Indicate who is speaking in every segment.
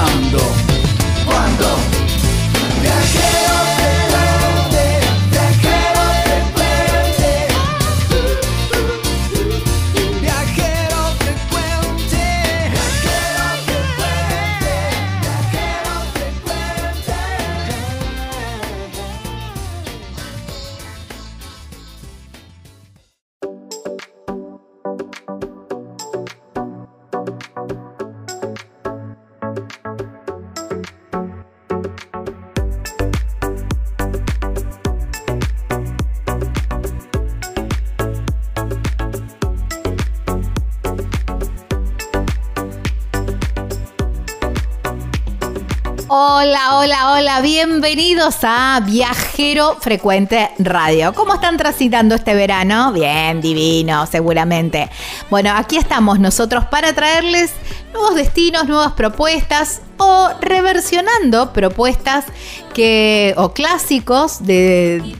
Speaker 1: Ahora,
Speaker 2: Hola, bienvenidos a Viajero Frecuente Radio. ¿Cómo están transitando este verano? Bien, divino, seguramente. Bueno, aquí estamos nosotros para traerles nuevos destinos, nuevas propuestas o reversionando propuestas que o clásicos de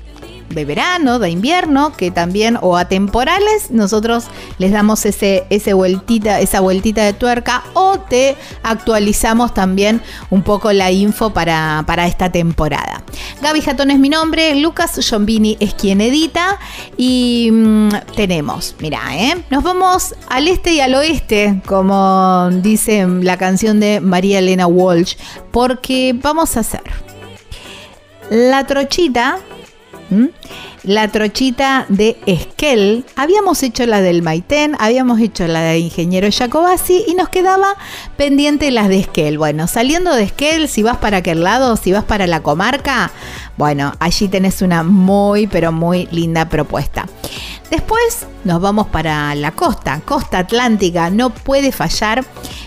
Speaker 2: de verano, de invierno, que también, o atemporales, nosotros les damos ese, ese vueltita, esa vueltita de tuerca o te actualizamos también un poco la info para, para esta temporada. Gaby Jatón es mi nombre, Lucas Giombini es quien edita y mm, tenemos, mira, ¿eh? nos vamos al este y al oeste, como dice la canción de María Elena Walsh, porque vamos a hacer la trochita ¿Mm? La trochita de Esquel. Habíamos hecho la del Maitén, habíamos hecho la de Ingeniero Jacobasi y nos quedaba pendiente las de Esquel. Bueno, saliendo de Esquel, si vas para aquel lado, si vas para la comarca, bueno, allí tenés una muy, pero muy linda propuesta. Después nos vamos para la costa, costa atlántica, no puede fallar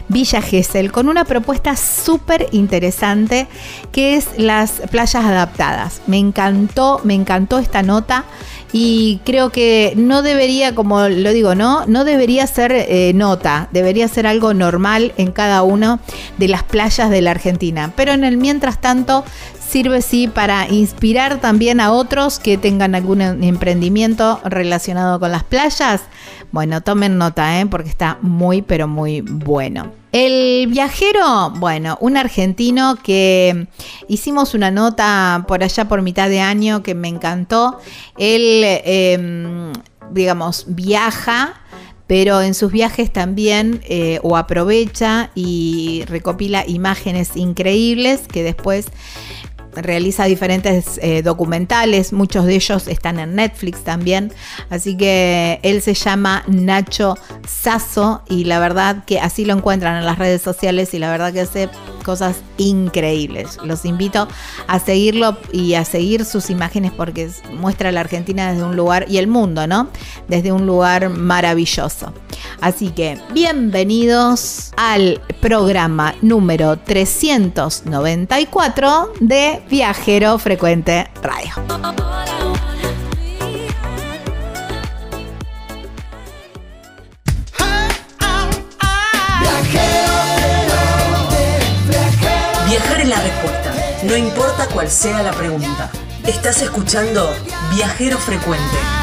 Speaker 2: Villa Gesell con una propuesta súper interesante que es las playas adaptadas. Me encantó, me encantó esta nota y creo que no debería, como lo digo, no, no debería ser eh, nota, debería ser algo normal en cada una de las playas de la Argentina. Pero en el mientras tanto sirve sí para inspirar también a otros que tengan algún emprendimiento relacionado con las playas. Bueno, tomen nota, ¿eh? porque está muy, pero muy bueno. El viajero, bueno, un argentino que hicimos una nota por allá por mitad de año que me encantó. Él, eh, digamos, viaja pero en sus viajes también eh, o aprovecha y recopila imágenes increíbles que después realiza diferentes eh, documentales, muchos de ellos están en Netflix también, así que él se llama Nacho Sasso y la verdad que así lo encuentran en las redes sociales y la verdad que hace cosas increíbles. Los invito a seguirlo y a seguir sus imágenes porque muestra la Argentina desde un lugar y el mundo, ¿no? Desde un lugar maravilloso. Así que bienvenidos al programa número 394 de Viajero Frecuente Radio.
Speaker 3: Viajar es la respuesta, no importa cuál sea la pregunta. Estás escuchando Viajero Frecuente.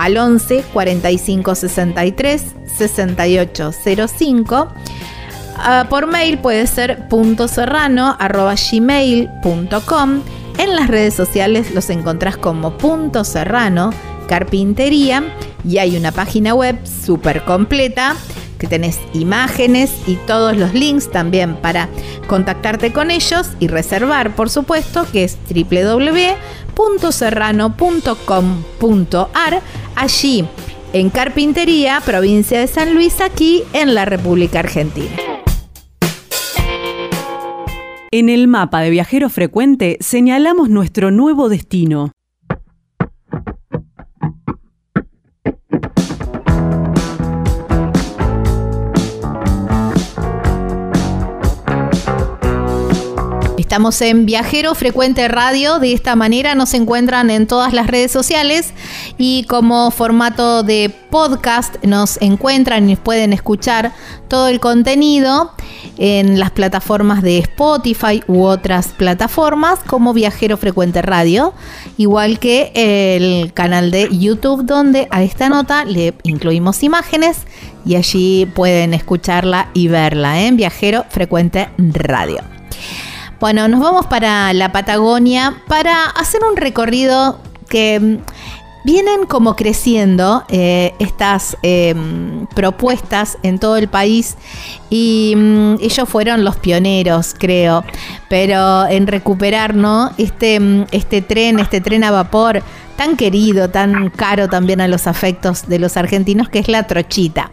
Speaker 2: al 11 45 63 68 05. por mail puede ser punto serrano gmail.com. En las redes sociales los encontrás como punto serrano carpintería y hay una página web súper completa que tenés imágenes y todos los links también para contactarte con ellos y reservar, por supuesto, que es www.serrano.com.ar, allí en Carpintería, provincia de San Luis, aquí en la República Argentina.
Speaker 4: En el mapa de viajero frecuente señalamos nuestro nuevo destino.
Speaker 2: Estamos en Viajero Frecuente Radio, de esta manera nos encuentran en todas las redes sociales y como formato de podcast nos encuentran y pueden escuchar todo el contenido en las plataformas de Spotify u otras plataformas como Viajero Frecuente Radio, igual que el canal de YouTube donde a esta nota le incluimos imágenes y allí pueden escucharla y verla en Viajero Frecuente Radio. Bueno, nos vamos para la Patagonia para hacer un recorrido que mm, vienen como creciendo eh, estas em, propuestas en todo el país y mm, ellos fueron los pioneros, creo, pero en recuperar ¿no? este, mm, este tren, este tren a vapor tan querido, tan caro también a los afectos de los argentinos, que es la trochita.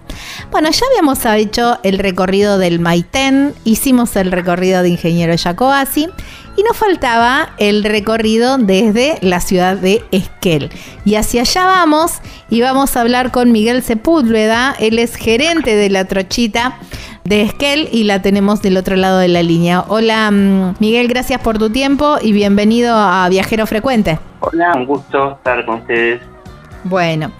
Speaker 2: Bueno, ya habíamos hecho el recorrido del Maitén, hicimos el recorrido de Ingeniero Jacobasi y nos faltaba el recorrido desde la ciudad de Esquel. Y hacia allá vamos y vamos a hablar con Miguel Sepúlveda, él es gerente de la trochita de Esquel y la tenemos del otro lado de la línea. Hola mm, Miguel, gracias por tu tiempo y bienvenido a Viajero Frecuente.
Speaker 5: Hola, un gusto estar con ustedes.
Speaker 2: Bueno,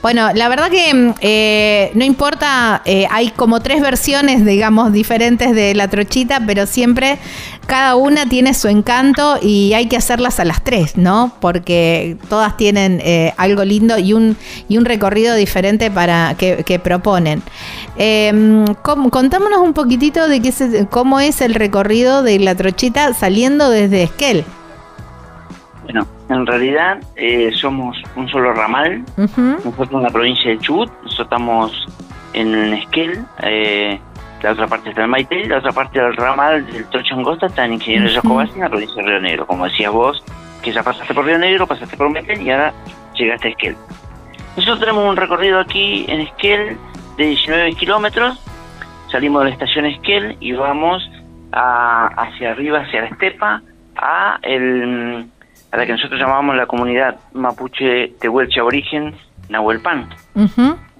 Speaker 2: bueno, la verdad que mm, eh, no importa, eh, hay como tres versiones, digamos, diferentes de la trochita, pero siempre cada una tiene su encanto y hay que hacerlas a las tres, ¿no? Porque todas tienen eh, algo lindo y un, y un recorrido diferente para que, proponen. contámonos un poquitito de qué cómo es el recorrido de la trochita saliendo desde Esquel.
Speaker 5: Bueno, en realidad eh, somos un solo ramal. Nosotros en la provincia de Chubut, nosotros estamos en Esquel. Eh, la otra parte está en Maite, la otra parte del ramal del Trocho Angosta está en Ingeniero uh en la provincia de Río Negro. Como decías vos, que ya pasaste por Río Negro, pasaste por Maite y ahora llegaste a Esquel. Nosotros tenemos un recorrido aquí en Esquel de 19 kilómetros. Salimos de la estación Esquel y vamos hacia arriba, hacia la estepa, a, el, a la que nosotros llamamos la comunidad mapuche Tehuelche Aborigen Nahuelpan.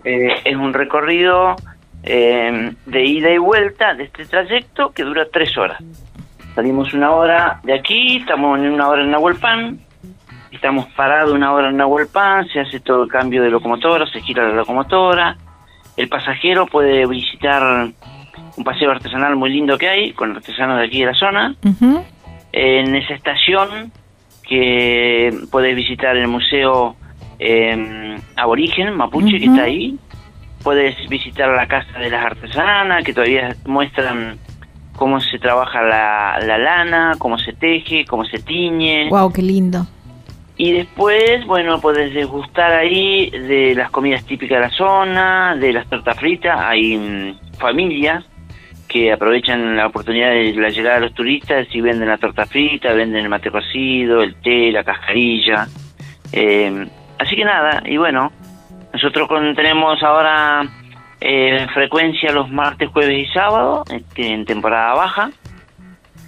Speaker 5: Eh, es un recorrido eh, de ida y vuelta de este trayecto que dura tres horas. Salimos una hora de aquí, estamos en una hora en Nahuelpan, estamos parados una hora en Nahuelpan, se hace todo el cambio de locomotora, se gira la locomotora, el pasajero puede visitar un paseo artesanal muy lindo que hay, con artesanos de aquí de la zona. En esa estación que puedes visitar el museo eh, aborigen mapuche que está ahí. Puedes visitar la casa de las artesanas que todavía muestran cómo se trabaja la, la lana, cómo se teje, cómo se tiñe.
Speaker 2: Wow, qué lindo.
Speaker 5: Y después, bueno, puedes degustar ahí de las comidas típicas de la zona, de las tortas fritas. Hay mm, familias que aprovechan la oportunidad de la llegada de los turistas y venden la torta frita, venden el mate cocido, el té, la cascarilla. Eh, así que nada, y bueno, nosotros tenemos ahora eh, frecuencia los martes, jueves y sábado, este, en temporada baja,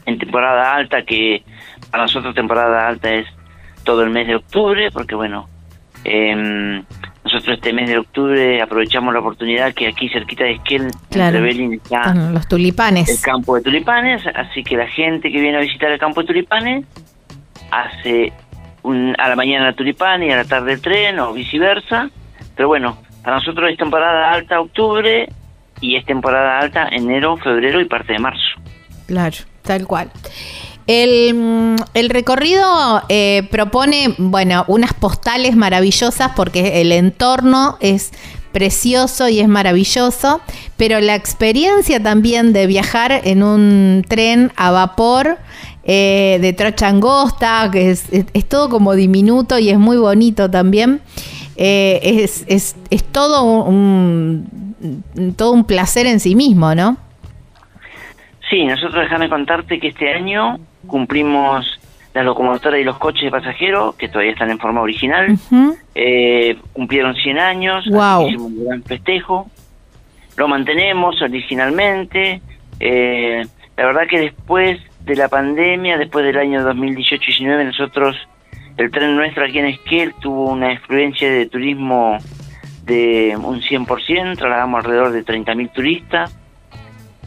Speaker 5: en temporada alta, que para nosotros temporada alta es todo el mes de octubre, porque bueno, eh, nosotros este mes de octubre aprovechamos la oportunidad que aquí cerquita de Esquel,
Speaker 2: claro.
Speaker 5: está
Speaker 2: los tulipanes.
Speaker 5: el campo de tulipanes, así que la gente que viene a visitar el campo de tulipanes hace un, a la mañana tulipán y a la tarde el tren o viceversa. Pero bueno, para nosotros es temporada alta octubre y es temporada alta enero, febrero y parte de marzo.
Speaker 2: Claro, tal cual. El, el recorrido eh, propone, bueno, unas postales maravillosas porque el entorno es precioso y es maravilloso, pero la experiencia también de viajar en un tren a vapor eh, de trocha angosta, que es, es, todo como diminuto y es muy bonito también, eh, es, es, es, todo un, todo un placer en sí mismo, ¿no?
Speaker 5: Sí, nosotros déjame contarte que este año cumplimos las locomotoras y los coches de pasajeros, que todavía están en forma original, eh, cumplieron 100 años, hicimos un gran festejo, lo mantenemos originalmente, eh, la verdad que después de la pandemia, después del año 2018-19, nosotros, el tren nuestro aquí en Esquel tuvo una influencia de turismo de un 100%, trasladamos alrededor de 30.000 turistas,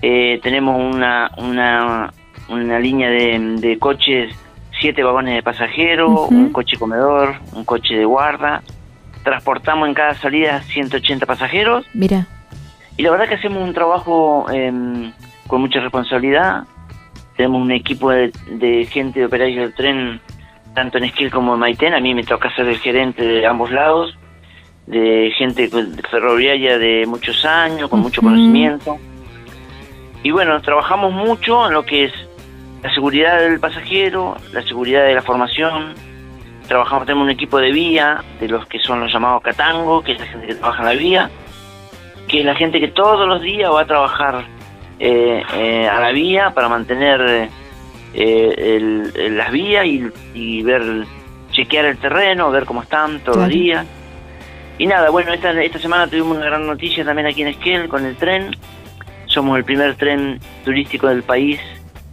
Speaker 5: eh, tenemos una, una, una línea de, coches, siete vagones de pasajeros, un coche comedor, un coche de guarda. Transportamos en cada salida 180 pasajeros.
Speaker 2: Mira.
Speaker 5: Y la verdad que hacemos un trabajo em, con mucha responsabilidad. Tenemos un equipo de, gente de operarios del tren, tanto en Esquil como en Maitén. A mí me toca ser el gerente de ambos lados, de gente ferroviaria de muchos años, con mucho conocimiento. Y bueno, trabajamos mucho en lo que es la seguridad del pasajero, la seguridad de la formación. Trabajamos, tenemos un equipo de vía, de los que son los llamados catango, que es la gente que trabaja en la vía, que es la gente que todos los días va a trabajar eh, eh, a la vía para mantener eh, las vías y, ver, chequear el terreno, ver cómo están todos los días. Y nada, bueno, esta, esta semana tuvimos una gran noticia también aquí en Esquel con el tren somos el primer tren turístico del país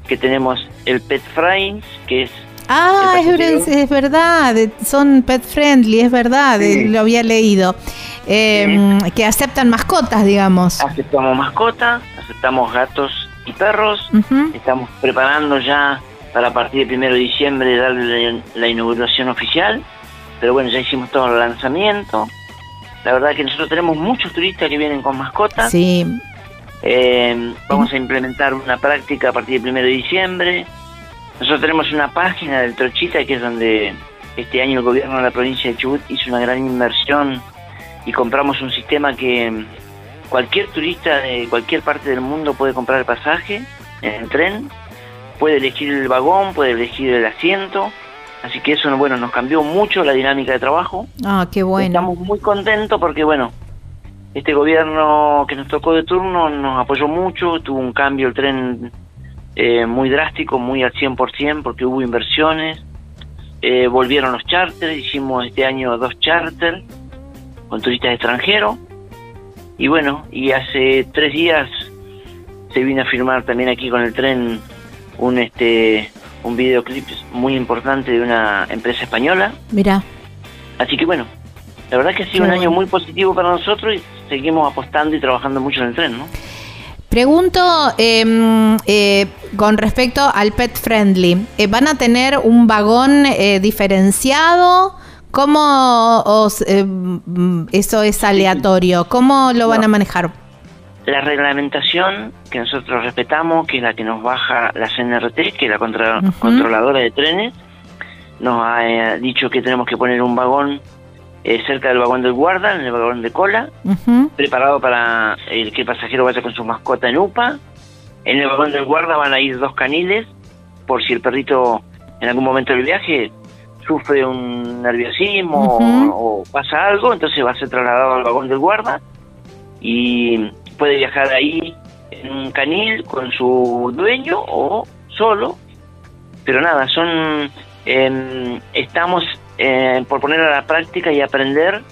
Speaker 5: que tenemos el Pet Friends, que es...
Speaker 2: Ah, es, verdad, son pet friendly, es verdad, lo había leído. Em, que aceptan mascotas, digamos.
Speaker 5: Aceptamos mascotas, aceptamos gatos y perros. Estamos preparando ya para a partir del primero de diciembre darle la inauguración oficial. Pero bueno, ya hicimos todo el lanzamiento. La verdad que nosotros tenemos muchos turistas que vienen con mascotas.
Speaker 2: Sí,
Speaker 5: eh, vamos a implementar una práctica a partir del 1 de diciembre. Nosotros tenemos una página del Trochita que es donde este año el gobierno de la provincia de Chubut hizo una gran inversión y compramos un sistema que cualquier turista de cualquier parte del mundo puede comprar el pasaje en el tren, puede elegir el vagón, puede elegir el asiento. Así que eso, bueno, nos cambió mucho la dinámica de trabajo.
Speaker 2: Ah, qué bueno.
Speaker 5: Estamos muy contentos porque, bueno, este gobierno que nos tocó de turno nos apoyó mucho, tuvo un cambio el tren eh, muy drástico, muy al 100% porque hubo inversiones, eh, volvieron los charters, hicimos este año dos charters con turistas extranjeros. Y bueno, y hace tres días se vino a filmar también aquí con el tren un este un videoclip muy importante de una empresa española.
Speaker 2: Mira.
Speaker 5: Así que bueno, la verdad que ha sido un año muy positivo para nosotros y seguimos apostando y trabajando mucho en el tren, ¿no?
Speaker 2: Pregunto em, eh, con respecto al pet friendly, eh, ¿van a tener un vagón eh, diferenciado? ¿Cómo os, em, eso es aleatorio? ¿Cómo lo van a manejar?
Speaker 5: La reglamentación que nosotros respetamos, que es la que nos baja la CNRT, que es la controladora de trenes, nos ha dicho que tenemos que poner un vagón eh, cerca del vagón del guarda, en el vagón de cola, preparado para el que el pasajero vaya con su mascota en UPA. En el vagón del guarda van a ir dos caniles, por si el perrito en algún momento del viaje sufre un nerviosismo o, pasa algo, entonces va a ser trasladado al vagón del guarda y puede viajar ahí en un canil con su dueño o solo. Pero nada, son... Eh, estamos eh, por poner a la práctica y aprender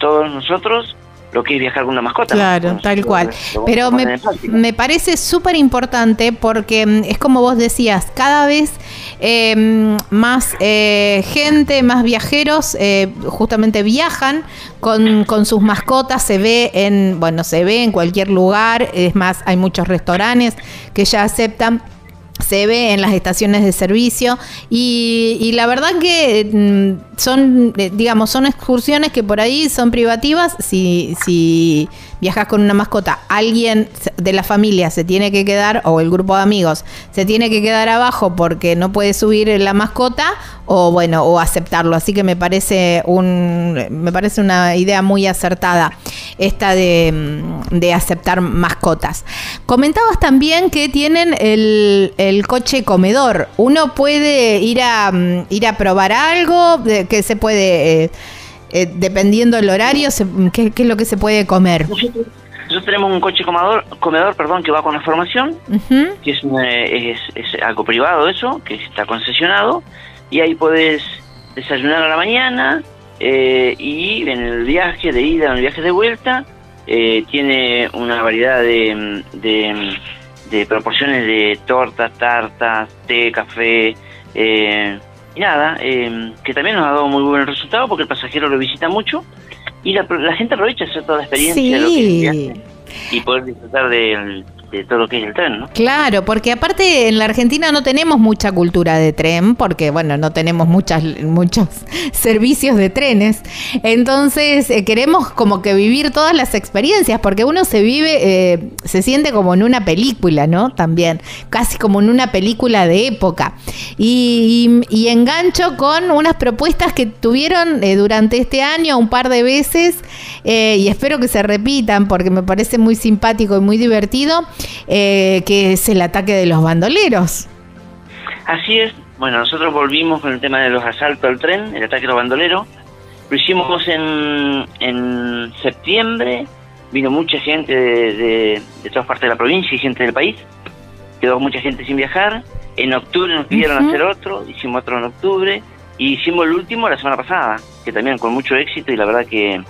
Speaker 5: todos nosotros lo que es viajar con una mascota.
Speaker 2: Claro, tal cual. Pero me, me, parece súper importante porque mm, es como vos decías, cada vez em, más eh, gente, más viajeros eh, justamente viajan con, con, sus mascotas, se ve en, bueno, se ve en cualquier lugar, es más, hay muchos restaurantes que ya aceptan se ve en las estaciones de servicio y, la verdad que mm, son, eh, digamos, son excursiones que por ahí son privativas. Si, si viajas con una mascota, alguien de la familia se tiene que quedar, o el grupo de amigos, se tiene que quedar abajo porque no puede subir la mascota, o bueno, o aceptarlo. Así que me parece un, me parece una idea muy acertada esta de, mm, de aceptar mascotas. Comentabas también que tienen el, el coche comedor. Uno puede ir a, mm, ir a probar algo, que se puede, eh, eh, dependiendo del horario, ¿qué, es lo que se puede comer?
Speaker 5: Nosotros, tenemos un coche comedor, comedor perdón, que va con la formación, que es, es, algo privado eso, que está concesionado, y ahí puedes desayunar a la mañana eh, y en el viaje de ida, en el viaje de vuelta, tiene una variedad de, de, proporciones de tortas, tartas, té, café, eh, y nada, eh, que también nos ha dado muy buen resultado porque el pasajero lo visita mucho y la, gente aprovecha hacer toda la experiencia de lo que y poder disfrutar del, de todo lo que es el tren.
Speaker 2: Claro, porque aparte en la Argentina no tenemos mucha cultura de tren, porque bueno, no tenemos muchas, muchos servicios de trenes. Entonces eh, queremos como que vivir todas las experiencias, porque uno se vive, eh, se siente como en una película, ¿no? También, casi como en una película de época. Y, engancho con unas propuestas que tuvieron eh, durante este año un par de veces y espero que se repitan porque me parece muy simpático y muy divertido eh, que es el ataque de los bandoleros.
Speaker 5: Así es. Bueno, nosotros volvimos con el tema de los asaltos al tren, el ataque de los bandoleros. Lo hicimos en, en septiembre. Vino mucha gente de, todas partes de la provincia y gente del país. Quedó mucha gente sin viajar. En octubre nos pidieron hacer otro, hicimos otro en octubre. Y hicimos el último la semana pasada, que también con mucho éxito y la verdad que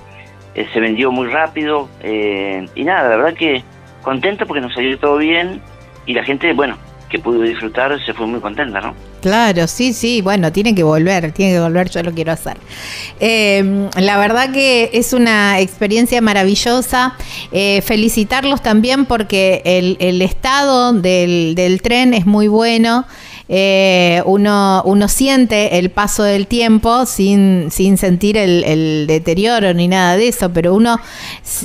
Speaker 5: eh, se vendió muy rápido. Eh, y nada, la verdad que contento porque nos salió todo bien y la gente, bueno, que pudo disfrutar se fue muy contenta, ¿no?
Speaker 2: Claro, sí, sí, bueno, tiene que volver, tiene que volver, yo lo quiero hacer. Em, la verdad que es una experiencia maravillosa. Eh, felicitarlos también porque el, el estado del, del, tren es muy bueno. Eh, uno, uno siente el paso del tiempo sin, sin sentir el, deterioro ni nada de eso, pero uno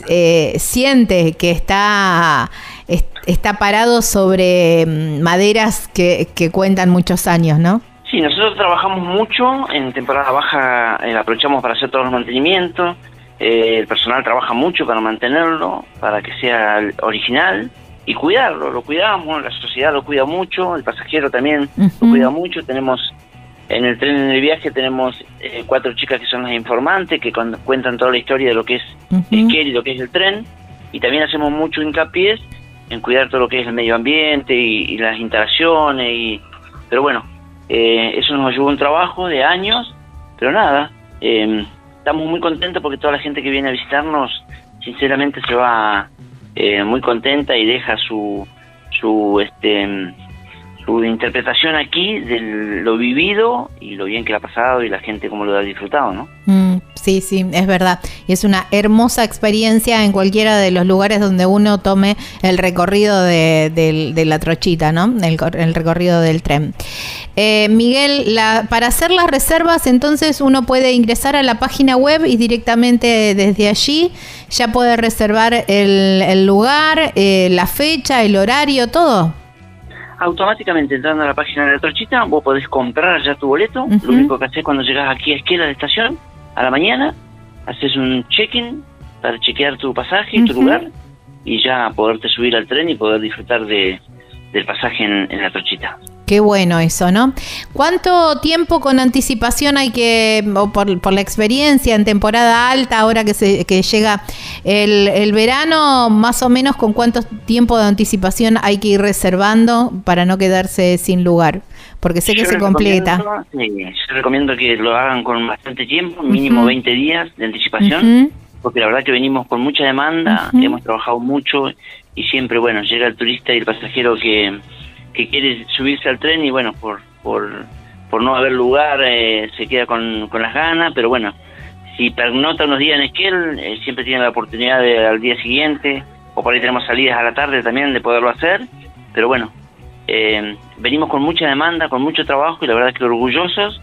Speaker 2: eh, siente que está, está parado sobre mm, maderas que, que cuentan muchos años, ¿no?
Speaker 5: Sí, nosotros trabajamos mucho, en temporada baja eh, aprovechamos para hacer todos los mantenimientos, el personal trabaja mucho para mantenerlo, para que sea original y cuidarlo, lo cuidamos, la sociedad lo cuida mucho, el pasajero también lo cuida mucho, tenemos en el tren en el viaje tenemos eh, cuatro chicas que son las informantes que cuentan toda la historia de lo que es uh y lo que es el tren y también hacemos mucho hincapié en cuidar todo lo que es el medio ambiente y, las instalaciones y pero bueno eh, eso nos llevó un trabajo de años pero nada eh, estamos muy contentos porque toda la gente que viene a visitarnos, sinceramente, se va eh, muy contenta y deja su, su, este, su interpretación aquí de lo vivido y lo bien que ha pasado y la gente cómo lo ha disfrutado, ¿no?
Speaker 2: Mm, sí, sí, es verdad. Y es una hermosa experiencia en cualquiera de los lugares donde uno tome el recorrido de, la trochita, ¿no? El, recorrido del tren. Eh, Miguel, la, para hacer las reservas, entonces uno puede ingresar a la página web y directamente desde allí ya puede reservar el, lugar, eh, la fecha, el horario, todo
Speaker 5: automáticamente entrando a la página de la trochita, vos podés comprar ya tu boleto. Lo único que haces cuando llegas aquí a Esquela de estación, a la mañana, haces un check-in para chequear tu pasaje y tu lugar y ya poderte subir al tren y poder disfrutar de, del pasaje en la trochita.
Speaker 2: Qué bueno eso, ¿no? ¿Cuánto tiempo con anticipación hay que, o por, la experiencia en temporada alta, ahora que, se, que llega el, verano, más o menos con cuánto tiempo de anticipación hay que ir reservando para no quedarse sin lugar? Porque sé que se completa.
Speaker 5: Sí, yo recomiendo que lo hagan con bastante tiempo, mínimo 20 días de anticipación, porque la verdad que venimos con mucha demanda, hemos trabajado mucho y siempre, bueno, llega el turista y el pasajero que que quiere subirse al tren y bueno, por, por, por no haber lugar eh, se queda con, con las ganas, pero bueno, si pernota unos días en Esquel, eh, siempre tiene la oportunidad de, al día siguiente, o por ahí tenemos salidas a la tarde también de poderlo hacer, pero bueno, eh, venimos con mucha demanda, con mucho trabajo y la verdad es que orgullosos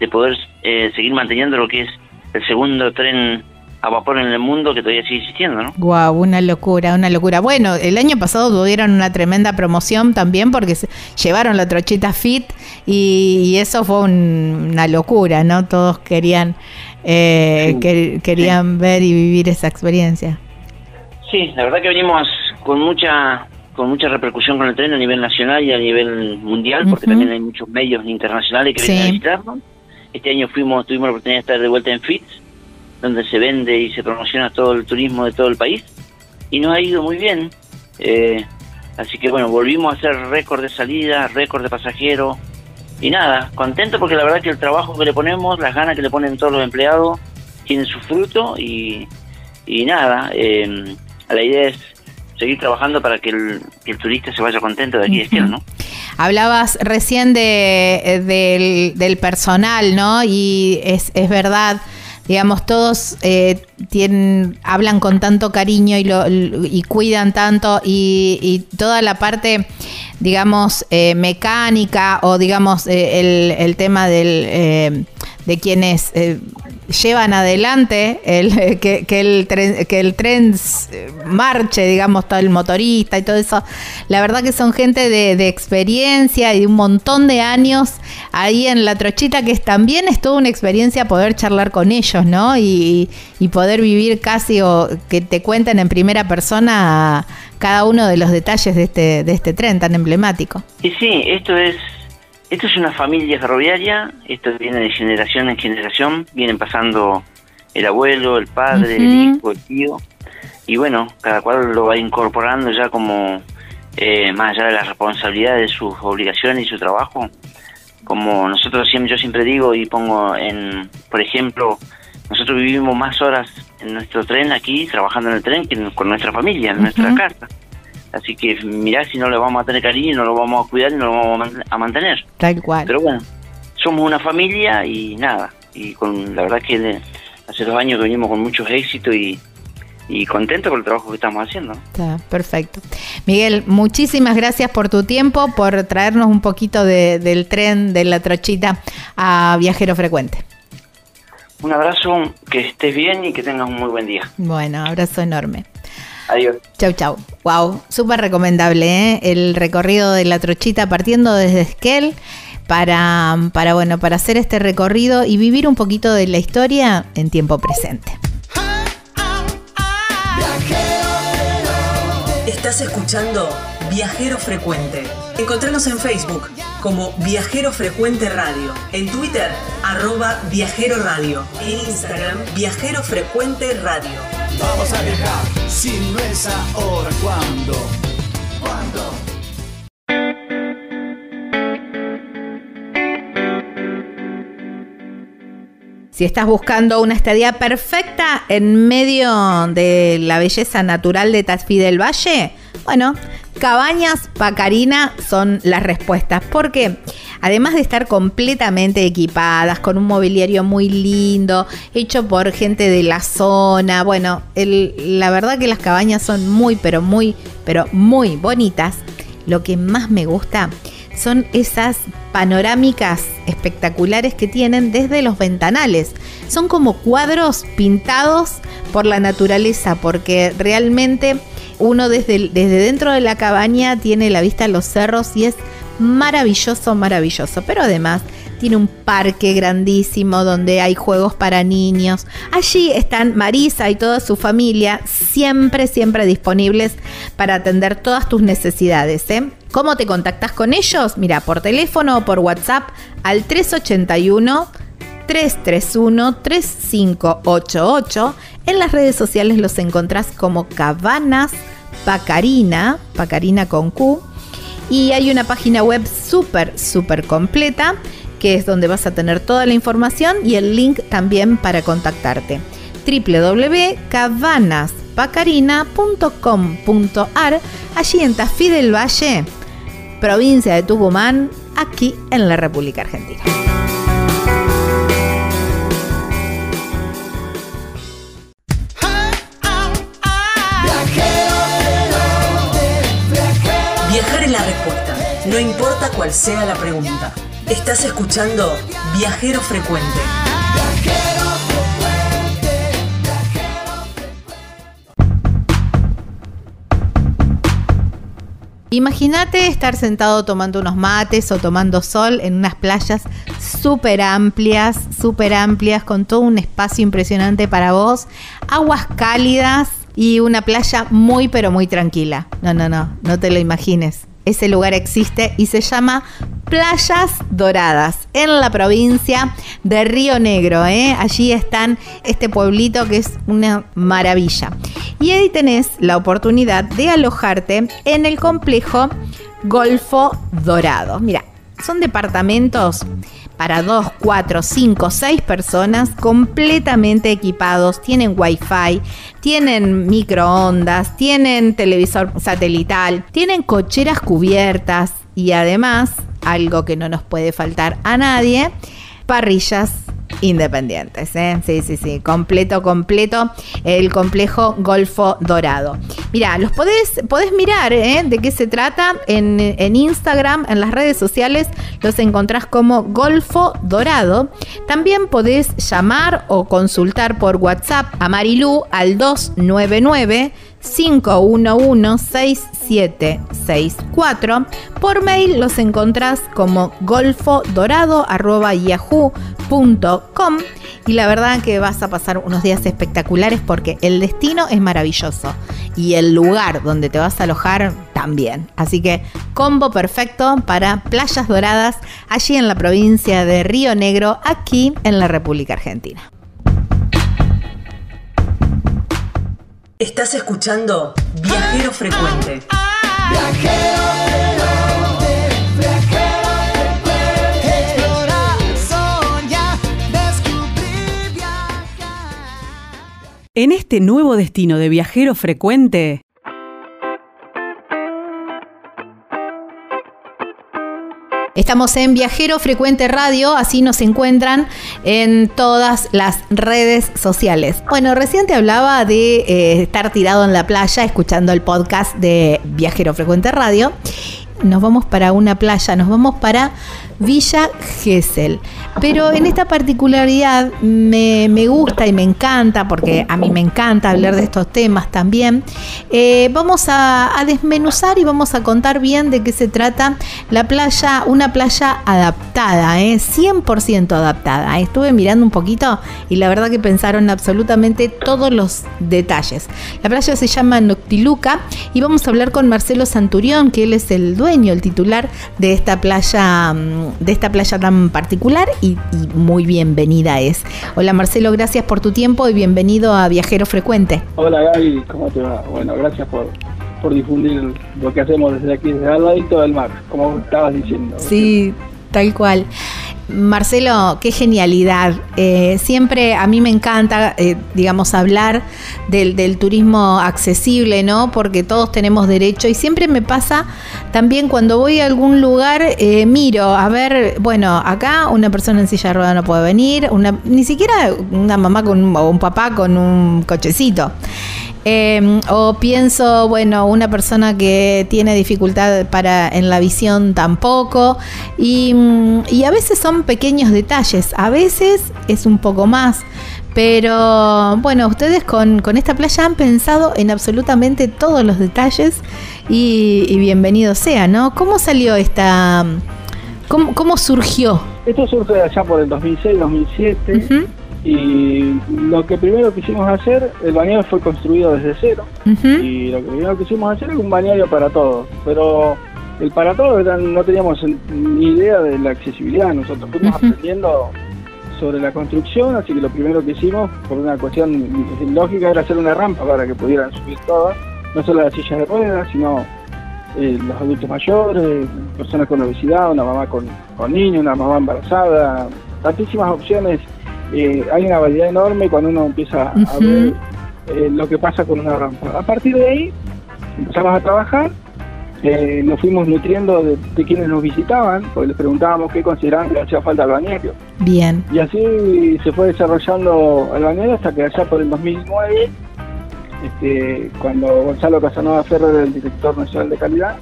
Speaker 5: de poder seguir manteniendo lo que es el segundo tren a vapor en el mundo que todavía sigue existiendo, ¿no?
Speaker 2: Guau, una locura, una locura. Bueno, el año pasado tuvieron una tremenda promoción también porque llevaron la trochita Fit y, eso fue una locura, ¿no? Todos querían eh, querían ver y vivir esa experiencia.
Speaker 5: Sí, la verdad que venimos con mucha con mucha repercusión con el tren a nivel nacional y a nivel mundial, porque también hay muchos medios internacionales que vienen a visitarnos. Este año fuimos, tuvimos la oportunidad de estar de vuelta en FITS, donde se vende y se promociona todo el turismo de todo el país y nos ha ido muy bien. Eh, así que bueno, volvimos a hacer récord de salida, récord de pasajeros y nada, contento porque la verdad que el trabajo que le ponemos, las ganas que le ponen todos los empleados, tienen su fruto y, y nada, eh, la idea es seguir trabajando para que el, turista se vaya contento de aquí de ¿no?
Speaker 2: Hablabas recién de, del, del personal, ¿no? Y es, es verdad digamos, todos eh, tienen, hablan con tanto cariño y, lo, y cuidan tanto y, toda la parte, digamos, eh, mecánica o digamos eh, el, el, tema del, de quienes llevan adelante el, que, el tren, que el tren marche, digamos, todo el motorista y todo eso. La verdad que son gente de, experiencia y de un montón de años ahí en la trochita, que también es toda una experiencia poder charlar con ellos, ¿no? Y, poder vivir casi o que te cuenten en primera persona cada uno de los detalles de este, de este tren tan emblemático.
Speaker 5: Y sí, esto es esto es una familia ferroviaria, esto viene de generación en generación, vienen pasando el abuelo, el padre, el hijo, el tío, y bueno, cada cual lo va incorporando ya como eh, más allá de la responsabilidad de sus obligaciones y su trabajo, como nosotros siempre, yo siempre digo y pongo en, por ejemplo, nosotros vivimos más horas en nuestro tren aquí, trabajando en el tren, que con nuestra familia, en nuestra casa. Así que mirá si no le vamos a tener cariño, no lo vamos a cuidar y no lo vamos a mantener.
Speaker 2: Tal cual.
Speaker 5: Pero bueno, somos una familia y nada. Y con la verdad que hace dos años que venimos con muchos éxitos y, y contentos con el trabajo que estamos haciendo.
Speaker 2: Está perfecto. Miguel, muchísimas gracias por tu tiempo, por traernos un poquito del tren de la trochita a Viajero Frecuente.
Speaker 5: Un abrazo, que estés bien y que tengas un muy buen día.
Speaker 2: Bueno, abrazo enorme.
Speaker 5: Adiós.
Speaker 2: Chau, chau. Wow, súper recomendable, ¿eh? El recorrido de la trochita partiendo desde Esquel para, para, bueno, para hacer este recorrido y vivir un poquito de la historia en tiempo presente.
Speaker 3: Estás escuchando Viajero Frecuente. Encontrarnos en Facebook como Viajero Frecuente Radio, en Twitter arroba Viajero Radio, en Instagram Viajero Frecuente Radio.
Speaker 1: Vamos a viajar, si no es ahora, ¿cuándo? ¿Cuándo?
Speaker 2: Si estás buscando una estadía perfecta en medio de la belleza natural de Tafí del Valle, bueno, Cabañas Pacarina son las respuestas. Porque además de estar completamente equipadas, con un mobiliario muy lindo, hecho por gente de la zona, bueno, la verdad que las cabañas son muy, pero muy, pero muy bonitas. Lo que más me gusta son esas panorámicas espectaculares que tienen desde los ventanales. Son como cuadros pintados por la naturaleza, porque realmente uno desde, desde dentro de la cabaña tiene la vista a los cerros y es maravilloso, maravilloso. Pero además tiene un parque grandísimo donde hay juegos para niños. Allí están Marisa y toda su familia siempre, siempre disponibles para atender todas tus necesidades. ¿eh? ¿Cómo te contactas con ellos? Mira, por teléfono o por WhatsApp al 381 331 3588. En las redes sociales los encontrás como Cabanas Pacarina, Pacarina con Q. Y hay una página web súper, súper completa que es donde vas a tener toda la información y el link también para contactarte. www.cabanaspacarina.com.ar allí en Tafí del Valle, provincia de Tucumán, aquí en la República Argentina.
Speaker 3: Viajar es la respuesta, no importa cuál sea la pregunta. Estás escuchando Viajero Frecuente.
Speaker 2: Imagínate estar sentado tomando unos mates o tomando sol en unas playas súper amplias, súper amplias, con todo un espacio impresionante para vos, aguas cálidas y una playa muy pero muy tranquila. No, no, no, no te lo imagines. Ese lugar existe y se llama Playas Doradas en la provincia de Río Negro. ¿eh? Allí están este pueblito que es una maravilla. Y ahí tenés la oportunidad de alojarte en el complejo Golfo Dorado. Mira, son departamentos para 2, 4, 5, 6 personas completamente equipados. Tienen wifi, tienen microondas, tienen televisor satelital, tienen cocheras cubiertas y además, algo que no nos puede faltar a nadie, parrillas independientes. ¿eh? Sí, sí, sí, completo, completo el complejo Golfo Dorado. Mira, los podés, podés mirar ¿eh? de qué se trata en, en, Instagram, en las redes sociales, los encontrás como Golfo Dorado. También podés llamar o consultar por WhatsApp a Marilú al 299 511-6764. Por mail los encontrás como golfodorado.yahoo.com y la verdad que vas a pasar unos días espectaculares porque el destino es maravilloso y el lugar donde te vas a alojar también. Así que combo perfecto para playas doradas allí en la provincia de Río Negro, aquí en la República Argentina.
Speaker 3: Estás escuchando Viajero Frecuente.
Speaker 1: Viajero
Speaker 4: En este nuevo destino de viajero frecuente,
Speaker 2: Estamos en Viajero Frecuente Radio, así nos encuentran en todas las redes sociales. Bueno, recién te hablaba de eh, estar tirado en la playa escuchando el podcast de Viajero Frecuente Radio. Nos vamos para una playa, nos vamos para Villa Gesell. Pero en esta particularidad me, gusta y me encanta, porque a mí me encanta hablar de estos temas también, eh, vamos a, desmenuzar y vamos a contar bien de qué se trata la playa, una playa adaptada, eh, 100% adaptada. Estuve mirando un poquito y la verdad que pensaron absolutamente todos los detalles. La playa se llama Noctiluca y vamos a hablar con Marcelo Santurión, que él es el dueño, el titular de esta playa mm, de esta playa tan particular y, muy bienvenida es. Hola Marcelo, gracias por tu tiempo y bienvenido a Viajero Frecuente.
Speaker 6: Hola Gaby, ¿cómo te va? Bueno, gracias por, por difundir lo que hacemos desde aquí, desde al ladito del mar, como estabas diciendo.
Speaker 2: Sí, tal cual. Marcelo, qué genialidad. Eh, siempre a mí me encanta, eh, digamos, hablar del, turismo accesible, ¿no? Porque todos tenemos derecho y siempre me pasa también cuando voy a algún lugar, eh, miro, a ver, bueno, acá una persona en silla de rueda no puede venir, una, ni siquiera una mamá con, o un papá con un cochecito. Em, o pienso, bueno, una persona que tiene dificultad para en la visión tampoco. Y, y, a veces son pequeños detalles, a veces es un poco más. Pero bueno, ustedes con, con esta playa han pensado en absolutamente todos los detalles y, bienvenido sea, ¿no? ¿Cómo salió esta... ¿Cómo, cómo surgió?
Speaker 6: Esto surge allá por el 2006, 2007. Y lo que primero quisimos hacer, el bañario fue construido desde cero. Y lo que primero quisimos hacer es un bañario para todos. Pero el para todos no teníamos ni idea de la accesibilidad. Nosotros fuimos aprendiendo sobre la construcción, así que lo primero que hicimos, por una cuestión lógica, era hacer una rampa para que pudieran subir todas, no solo las sillas de ruedas, sino eh, los adultos mayores, personas con obesidad, una mamá con, con niños, una mamá embarazada, tantísimas opciones eh, hay una variedad enorme cuando uno empieza a ver eh, lo que pasa con una rampa. A partir de ahí empezamos a trabajar, eh, nos fuimos nutriendo de, quienes nos visitaban, porque les preguntábamos qué consideraban que hacía falta al bañario.
Speaker 2: Bien.
Speaker 6: Y así se fue desarrollando el bañario hasta que allá por el 2009, este, cuando Gonzalo Casanova Ferrer era el director nacional de calidad,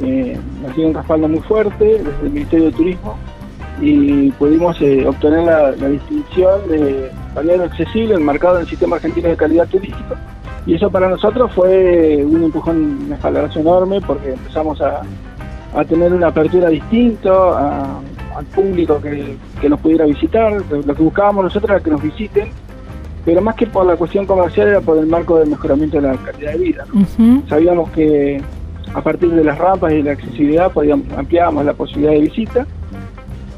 Speaker 6: nos dio un respaldo muy fuerte desde el Ministerio de Turismo y pudimos eh, obtener la, distinción de balneario accesible enmarcado en el sistema argentino de calidad turística. Y eso para nosotros fue un empujón, un espaldarazo enorme porque empezamos a, a tener una apertura distinta al público que, que, nos pudiera visitar. Lo que buscábamos nosotros era que nos visiten, pero más que por la cuestión comercial era por el marco del mejoramiento de la calidad de vida. Sabíamos que a partir de las rampas y de la accesibilidad podíamos, ampliábamos la posibilidad de visita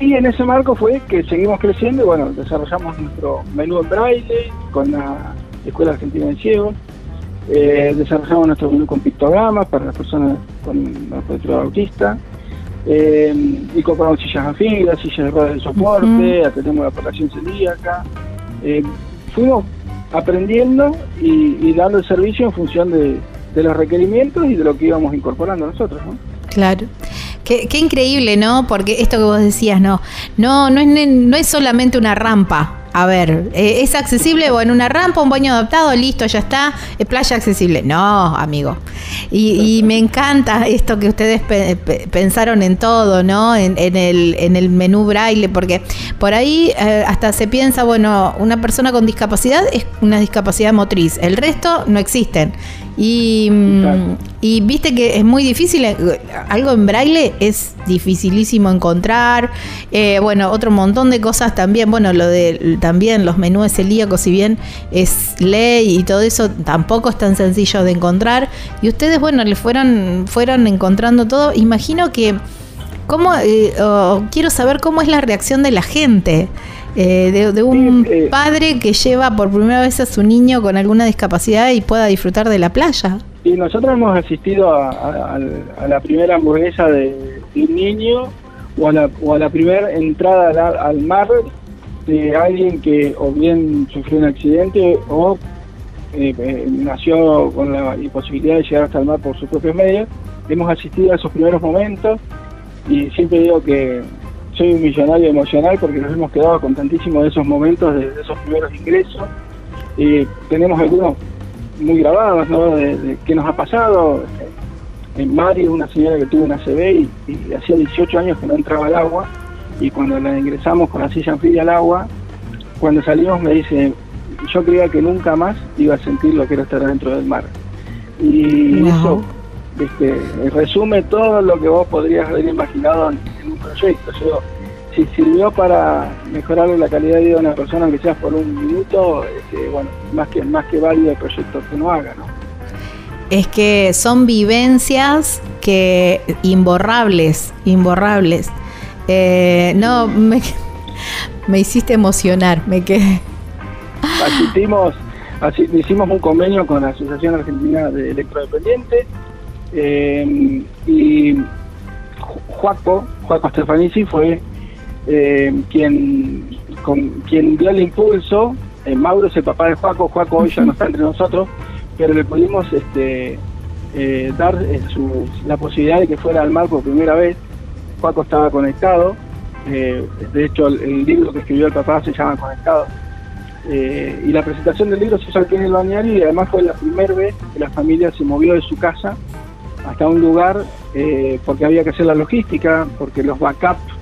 Speaker 6: y en ese marco fue que seguimos creciendo y bueno, desarrollamos nuestro menú en braille con la Escuela Argentina de Ciegos, eh, desarrollamos nuestro menú con pictogramas para las personas con la espectro autista, eh, incorporamos sillas afines, sillas de ruedas de soporte, atendemos la población celíaca. Eh, fuimos aprendiendo y, dando el servicio en función de, de los requerimientos y de lo que íbamos incorporando nosotros. ¿no?
Speaker 2: Claro. Qué, increíble, ¿no? Porque esto que vos decías, no, no, no es, no es solamente una rampa. A ver, eh, ¿es accesible o en una rampa, un baño adaptado? Listo, ya está, es playa accesible. No, amigo. Y, me encanta esto que ustedes pensaron en todo, ¿no? En, el, en el menú braille, porque por ahí eh, hasta se piensa, bueno, una persona con discapacidad es una discapacidad motriz, el resto no existen. Y, y viste que es muy difícil, eh, algo en braille es dificilísimo encontrar. Eh, bueno, otro montón de cosas también. Bueno, lo de también los menús celíacos, si bien es ley y todo eso, tampoco es tan sencillo de encontrar. Y ustedes, bueno, le fueron, fueron encontrando todo. Imagino que, ¿cómo, eh, quiero saber cómo es la reacción de la gente. Eh, de, un eh, padre que lleva por primera vez a su niño con alguna discapacidad y pueda disfrutar de la playa.
Speaker 6: Y nosotros hemos asistido a, la primera hamburguesa de, un niño o a la, o la primera entrada al, mar de alguien que o bien sufrió un accidente o eh, nació con la imposibilidad de llegar hasta el mar por sus propios medios. Hemos asistido a esos primeros momentos y siempre digo que soy un millonario emocional porque nos hemos quedado con tantísimos de esos momentos, de, esos primeros ingresos. y tenemos algunos muy grabados, ¿no? De, qué nos ha pasado. En Mari, una señora que tuvo una CB y, hacía 18 años que no entraba al agua y cuando la ingresamos con la silla anfibia al agua, cuando salimos me dice, yo creía que nunca más iba a sentir lo que era estar dentro del mar. Y eso este, resume todo lo que vos podrías haber imaginado en, un proyecto. si sirvió para mejorar la calidad de vida de una persona, aunque sea por un minuto, este, bueno, más que, más que válido el proyecto que uno haga, ¿no?
Speaker 2: Es que son vivencias que imborrables, imborrables. Eh, no, me, me hiciste emocionar, me quedé.
Speaker 6: Asistimos, así, hicimos un convenio con la Asociación Argentina de Electrodependientes eh, y Juaco, Juaco Stefanici fue eh, quien, con, quien dio el impulso, eh, Mauro es el papá de Juaco, Juaco hoy ya no está entre nosotros, pero le pudimos este, eh, dar la posibilidad de que fuera al mar por primera vez. Juaco estaba conectado, de hecho el, libro que escribió el papá se llama Conectado. y la presentación del libro se hizo aquí en el bañario y además fue la primera vez que la familia se movió de su casa hasta un lugar porque había que hacer la logística, porque los backups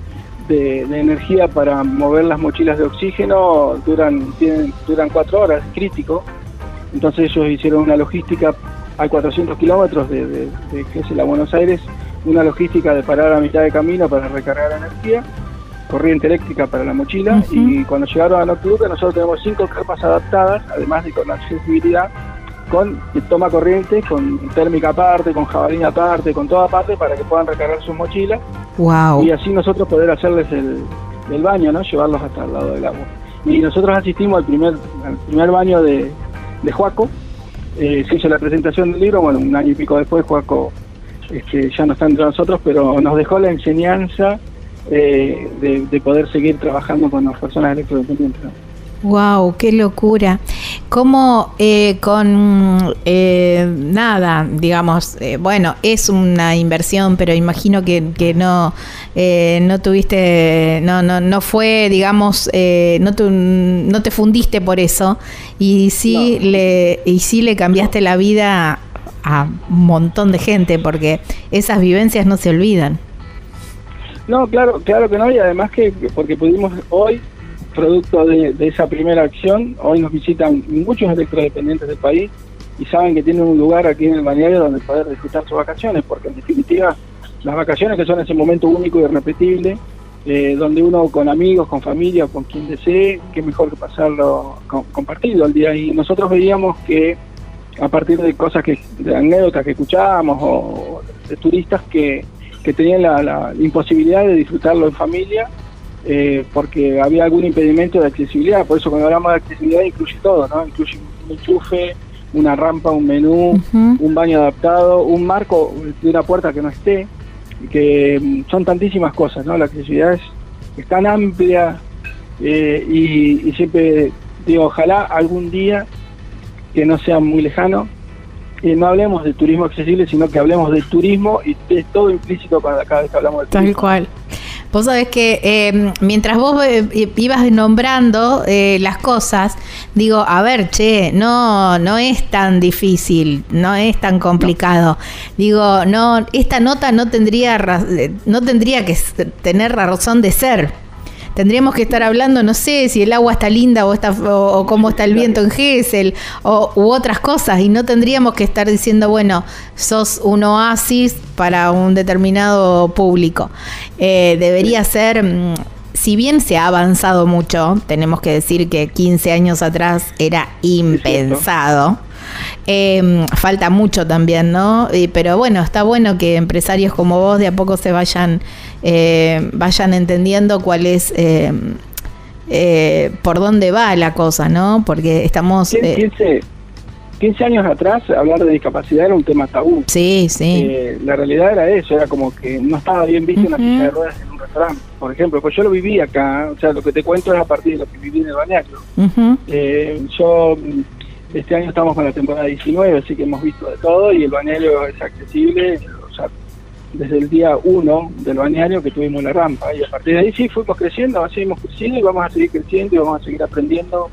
Speaker 6: de, energía para mover las mochilas de oxígeno duran, tienen, duran cuatro horas, crítico. Entonces ellos hicieron una logística a 400 kilómetros de, de, que es la Buenos Aires, una logística de parar a mitad de camino para recargar energía, corriente eléctrica para la mochila y cuando llegaron a Nocturne nosotros tenemos cinco capas adaptadas, además de con accesibilidad con toma corriente, con térmica aparte, con jabalina aparte, con toda parte para que puedan recargar sus mochilas.
Speaker 2: Wow.
Speaker 6: Y así nosotros poder hacerles el, el baño, ¿no? Llevarlos hasta el lado del agua. Y nosotros asistimos al primer, al primer baño de, de Juaco. Eh, se hizo la presentación del libro, bueno, un año y pico después Juaco este, ya no está entre nosotros, pero nos dejó la enseñanza eh, de, poder seguir trabajando con las personas electrodependientes.
Speaker 2: Wow, qué locura. ¿Cómo eh, con eh, nada, digamos, eh, bueno, es una inversión, pero imagino que, no no tuviste, no, no, no fue, digamos, no, no te fundiste por eso y sí le y sí le cambiaste la vida a un montón de gente porque esas vivencias no se olvidan.
Speaker 6: No, claro, claro que no y además que porque pudimos hoy producto de, esa primera acción, hoy nos visitan muchos electrodependientes del país y saben que tienen un lugar aquí en el balneario donde poder disfrutar sus vacaciones, porque en definitiva las vacaciones que son ese momento único y irrepetible, eh, donde uno con amigos, con familia, con quien desee, qué mejor que pasarlo compartido el día. Y nosotros veíamos que a partir de cosas que, de anécdotas que escuchábamos o de turistas que, que tenían la imposibilidad de disfrutarlo en familia, eh, porque había algún impedimento de accesibilidad. Por eso cuando hablamos de accesibilidad incluye todo, ¿no? Incluye un enchufe, una rampa, un menú, un baño adaptado, un marco de una puerta que no esté, que mm, son tantísimas cosas, ¿no? La accesibilidad es, tan amplia eh, y, siempre digo, ojalá algún día que no sea muy lejano, eh, no hablemos de turismo accesible, sino que hablemos de turismo y de todo implícito cada, cada vez que hablamos de turismo.
Speaker 2: Tal cual. Vos sabés que em, mientras vos eh, ibas nombrando eh, las cosas, digo, a ver, che, no, no es tan difícil, no es tan complicado. Digo, no, esta nota no tendría, eh, no tendría que tener razón de ser tendríamos que estar hablando, no sé, si el agua está linda o, está, o, cómo está el viento en Gesell o, u otras cosas y no tendríamos que estar diciendo, bueno, sos un oasis para un determinado público. Eh, debería ser... Mm, si bien se ha avanzado mucho, tenemos que decir que 15 años atrás era impensado. Em, falta mucho también, ¿no? pero bueno, está bueno que empresarios como vos de a poco se vayan, eh, vayan entendiendo cuál es, em, eh, por dónde va la cosa, ¿no? Porque estamos...
Speaker 6: 15, 15 eh, años atrás hablar de discapacidad era un tema tabú.
Speaker 2: Sí, sí.
Speaker 6: la realidad era eso, era como que no estaba bien visto una silla de ruedas en un restaurante, por ejemplo. Pues yo lo viví acá, o sea, lo que te cuento es a partir de lo que viví en el balneario. yo este año estamos con la temporada 19, así que hemos visto de todo y el balneario es accesible, o sea, desde el día 1 del balneario que tuvimos la rampa. Y a partir de ahí sí fuimos creciendo, así hemos crecido y vamos a seguir creciendo y vamos a seguir aprendiendo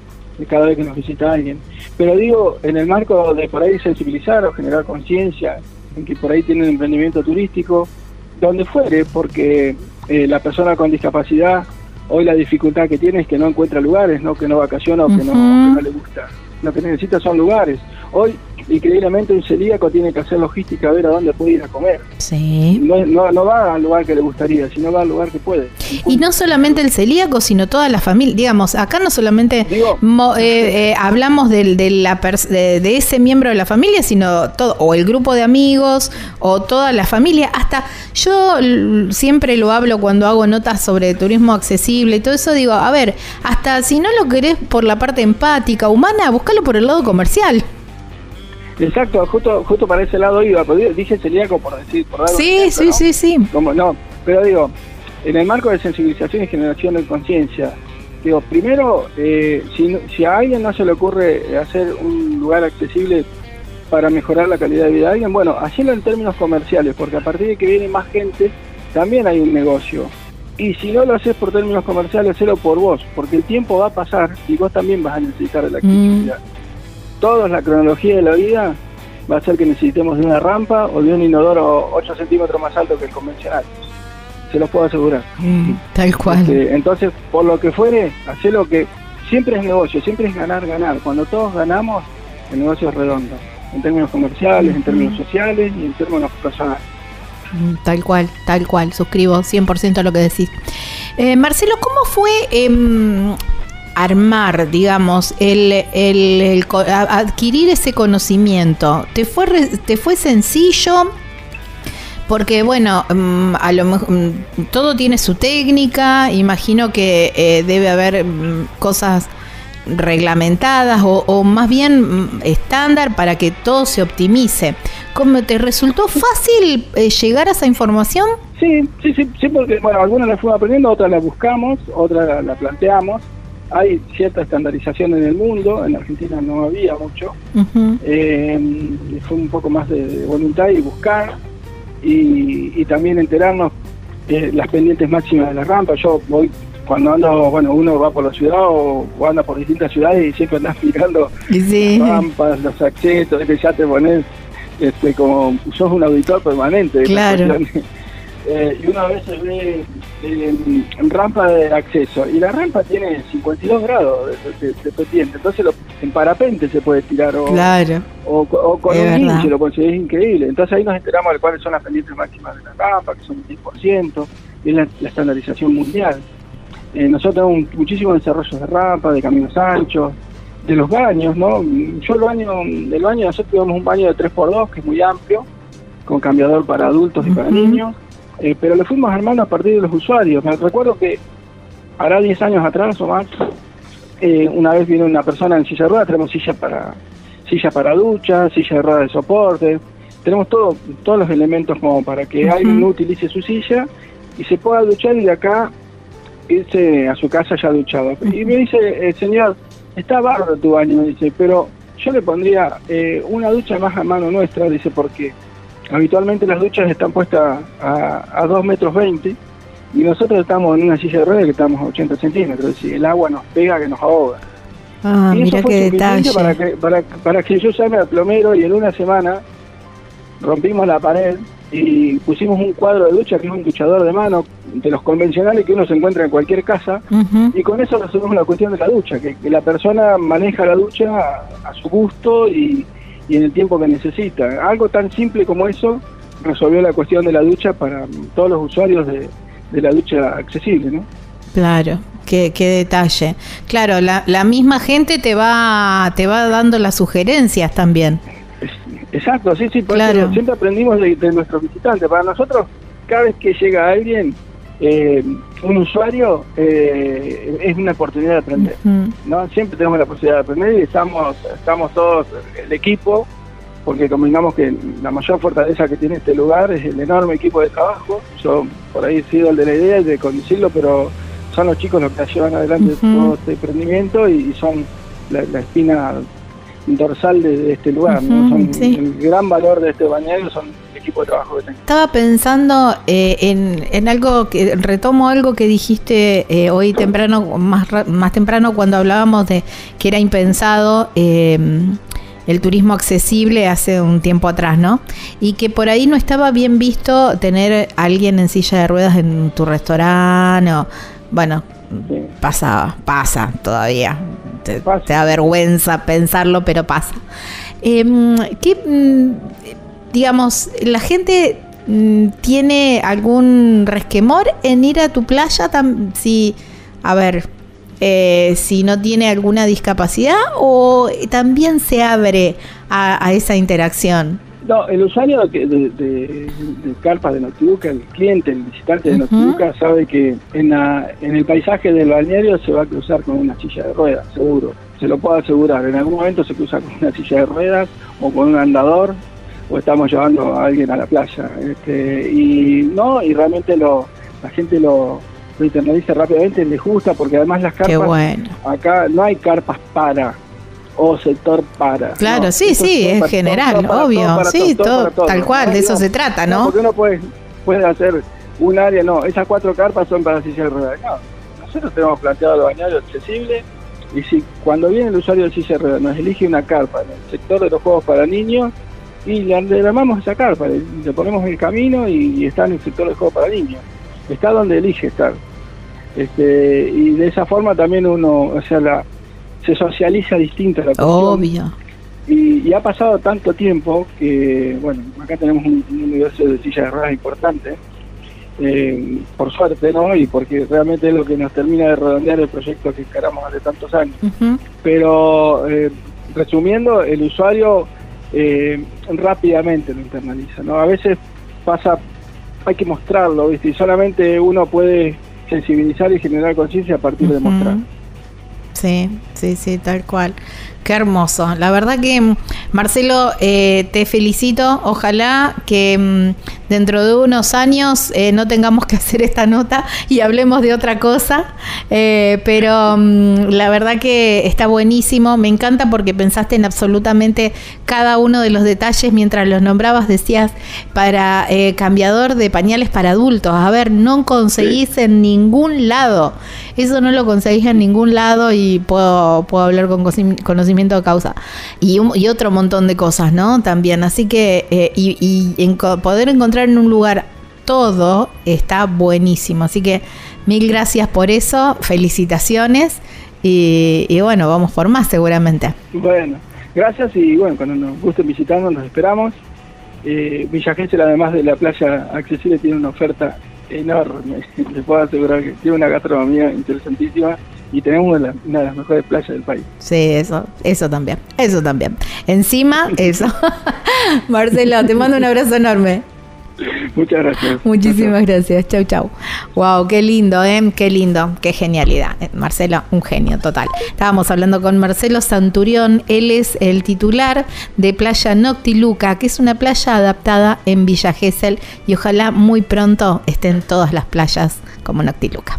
Speaker 6: cada vez que nos visita alguien. Pero digo, en el marco de por ahí sensibilizar o generar conciencia, en que por ahí tienen emprendimiento turístico, donde fuere, porque eh, la persona con discapacidad hoy la dificultad que tiene es que no encuentra lugares, no que no vacaciona o que, no, que no le gusta lo que necesita son lugares. Hoy, increíblemente, un celíaco tiene que hacer logística a ver a dónde puede ir a comer.
Speaker 2: Sí.
Speaker 6: No, no, va al lugar que le gustaría, sino va al lugar que puede.
Speaker 2: Y no solamente el celíaco, sino toda la familia. Digamos, acá no solamente eh, eh, hablamos de, de, la de, ese miembro de la familia, sino todo, o el grupo de amigos, o toda la familia. Hasta yo siempre lo hablo cuando hago notas sobre turismo accesible y todo eso, digo, a ver, hasta si no lo querés por la parte empática, humana, búscalo por el lado comercial.
Speaker 6: Exacto, justo justo para ese lado iba, dije celíaco por decir, por
Speaker 2: Sí, sí, sí, sí.
Speaker 6: Como no, pero digo, en el marco de sensibilización y generación de conciencia, digo, primero, eh, si, si a alguien no se le ocurre hacer un lugar accesible para mejorar la calidad de vida de alguien, bueno, hacerlo en términos comerciales, porque a partir de que viene más gente, también hay un negocio. Y si no lo haces por términos comerciales, hazlo por vos, porque el tiempo va a pasar y vos también vas a necesitar de la accesibilidad. Todos la cronología de la vida va a ser que necesitemos de una rampa o de un inodoro 8 centímetros más alto que el convencional. Se los puedo asegurar.
Speaker 2: Mm, tal cual.
Speaker 6: Este, entonces, por lo que fuere, hacer lo que siempre es negocio, siempre es ganar, ganar. Cuando todos ganamos, el negocio es redondo, en términos comerciales, en términos sociales y en términos personales.
Speaker 2: Mm, tal cual, tal cual, suscribo 100% a lo que decís. Eh, Marcelo, ¿cómo fue em, armar, digamos, el, el, adquirir ese conocimiento? ¿Te fue, te fue sencillo? Porque bueno, mm, a lo mejor mm, todo tiene su técnica, imagino que eh, debe haber cosas reglamentadas o, más bien estándar para que todo se optimice. ¿Cómo te resultó fácil eh, llegar a esa información?
Speaker 6: Sí, sí, sí, sí, porque bueno, algunas las fuimos aprendiendo, otras las buscamos, otras las planteamos. Hay cierta estandarización en el mundo, en Argentina no había mucho. Eh, fue un poco más de, voluntad y buscar y, también enterarnos de las pendientes máximas de la rampa. Yo voy cuando ando, bueno, uno va por la ciudad o, anda por distintas ciudades y siempre andas mirando las rampas, los accesos, que ya te pones este, como sos un auditor permanente.
Speaker 2: Claro.
Speaker 6: Eh, y una vez se ve en, rampa de acceso y la rampa tiene 52 grados de, de, pendiente, entonces en parapente se puede tirar o, o, con un hinche lo conseguís increíble. Entonces ahí nos enteramos de cuáles son las pendientes máximas de la rampa, que son un 10%, y es la, estandarización mundial. Eh, nosotros tenemos muchísimos desarrollos de rampa, de caminos anchos, de los baños, ¿no? Yo el baño, del baño nosotros tenemos un baño de 3x2 que es muy amplio, con cambiador para adultos y para niños, eh, pero lo fuimos armando a partir de los usuarios. Me recuerdo que hará 10 años atrás o más, eh, una vez vino una persona en silla de ruedas, tenemos silla para silla para ducha, silla de ruedas de soporte, tenemos todo, todos los elementos como para que alguien no utilice su silla y se pueda duchar y de acá irse a su casa ya duchado. Y me dice, el señor, está bárbaro tu baño, me dice, pero yo le pondría eh, una ducha más a mano nuestra, dice, porque habitualmente las duchas están puestas a, a 2 metros 20 y nosotros estamos en una silla de ruedas que estamos a 80 centímetros, es el agua nos pega que nos ahoga.
Speaker 2: Ah, y mira qué detalle.
Speaker 6: Para que, para, para que yo llame al plomero y en una semana rompimos la pared y pusimos un cuadro de ducha que es un duchador de mano de los convencionales que uno se encuentra en cualquier casa y con eso resolvemos la cuestión de la ducha, que, la persona maneja la ducha a, su gusto y, en el tiempo que necesita. Algo tan simple como eso resolvió la cuestión de la ducha para todos los usuarios de, la ducha accesible, ¿no?
Speaker 2: Claro, Qué, qué, detalle. Claro, la, la, misma gente te va, te va dando las sugerencias también.
Speaker 6: Exacto, sí, sí, claro. siempre aprendimos de, nuestros visitantes. Para nosotros, cada vez que llega alguien, eh, un usuario, eh, es una oportunidad de aprender. ¿no? Siempre tenemos la posibilidad de aprender y estamos, estamos todos, el equipo, porque combinamos que la mayor fortaleza que tiene este lugar es el enorme equipo de trabajo. Yo por ahí he sido el de la idea de conducirlo, pero son los chicos los que llevan adelante todo este emprendimiento y, son la, la espina dorsal de, este lugar. El gran valor de este bañero son equipo de trabajo que tengo.
Speaker 2: Estaba pensando eh, en, en, algo que retomo algo que dijiste eh, hoy temprano, más, más temprano cuando hablábamos de que era impensado. Em, el turismo accesible hace un tiempo atrás, ¿no? Y que por ahí no estaba bien visto tener a alguien en silla de ruedas en tu restaurante o, bueno, pasa, pasa todavía te, da vergüenza pensarlo, pero pasa. Em, ¿qué, mm, digamos, la gente mm, tiene algún resquemor en ir a tu playa? Si, a ver, eh, si no tiene alguna discapacidad o también se abre a, esa interacción?
Speaker 6: No, el usuario de, de, de, carpa de Notibuca, el cliente, el visitante de Notibuca, sabe que en, la, en el paisaje del balneario se va a cruzar con una silla de ruedas, seguro. Se lo puedo asegurar. En algún momento se cruza con una silla de ruedas o con un andador o estamos llevando a alguien a la playa. Este, y no, y realmente lo, la gente lo, lo internaliza rápidamente, les gusta, porque además las carpas, acá no hay carpas para o sector para.
Speaker 2: Claro, sí, sí, es general, obvio, sí, todo, tal cual, de eso se trata, ¿no?
Speaker 6: porque uno puede, puede hacer un área, no, esas cuatro carpas son para silla de ruedas. No, nosotros tenemos planteado el bañario accesible y si cuando viene el usuario de silla de ruedas nos elige una carpa en el sector de los juegos para niños, y le armamos esa carpa, le, ponemos el camino y, está en el sector de juegos para niños. Está donde elige estar. Este, y de esa forma también uno, o sea, la, se socializa distinto la
Speaker 2: Obvio.
Speaker 6: Y, ha pasado tanto tiempo que, bueno, acá tenemos un, universo de sillas de ruedas importante, eh, por suerte, ¿no? Y porque realmente es lo que nos termina de redondear el proyecto que encaramos hace tantos años. Pero, eh, resumiendo, el usuario eh, rápidamente lo internaliza, ¿no? A veces pasa, hay que mostrarlo, ¿viste? Y solamente uno puede sensibilizar y generar conciencia a partir de mostrar.
Speaker 2: Sí, sí, sí, tal cual. Qué hermoso. La verdad que, mm, Marcelo, eh, te felicito. Ojalá que mm, dentro de unos años eh, no tengamos que hacer esta nota y hablemos de otra cosa. Eh, pero mm, la verdad que está buenísimo. Me encanta porque pensaste en absolutamente cada uno de los detalles mientras los nombrabas. Decías para cambiador de pañales para adultos. A ver, no conseguís en ningún lado. Eso no lo conseguís en ningún lado y puedo, puedo hablar con conocimiento de causa y, y otro montón de cosas, ¿no? También, así que, eh, y, en poder encontrar en un lugar todo está buenísimo, así que mil gracias por eso, felicitaciones y, bueno, vamos por más seguramente.
Speaker 6: Bueno, gracias y bueno, cuando nos gusten visitarnos nos esperamos. Eh, Villa además de la playa accesible, tiene una oferta enorme. Les puedo asegurar que tiene una gastronomía interesantísima y tenemos una, de las mejores playas del país.
Speaker 2: Sí, eso, eso también, eso también. Encima, eso. Marcelo, te mando un abrazo enorme.
Speaker 6: Muchas gracias.
Speaker 2: Muchísimas gracias. Chau, chau. Wow, qué lindo, ¿eh? Qué lindo, qué genialidad. Eh, Marcelo, un genio total. Estábamos hablando con Marcelo Santurión. Él es el titular de Playa Noctiluca, que es una playa adaptada en Villa Gesell y ojalá muy pronto estén todas las playas como Noctiluca.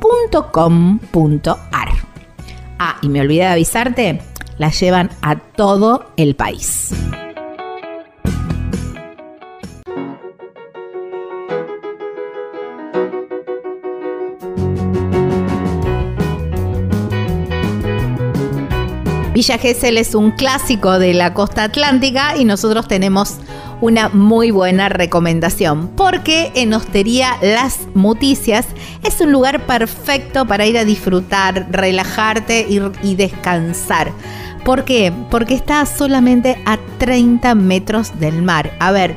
Speaker 2: .com.ar. Ah, y me olvidé de avisarte, la llevan a todo el país. Villa Gesell es un clásico de la costa atlántica y nosotros tenemos una muy buena recomendación, porque en Hostería Las Muticias es un lugar perfecto para ir a disfrutar, relajarte y, y descansar. ¿Por qué? Porque está solamente a 30 metros del mar. A ver,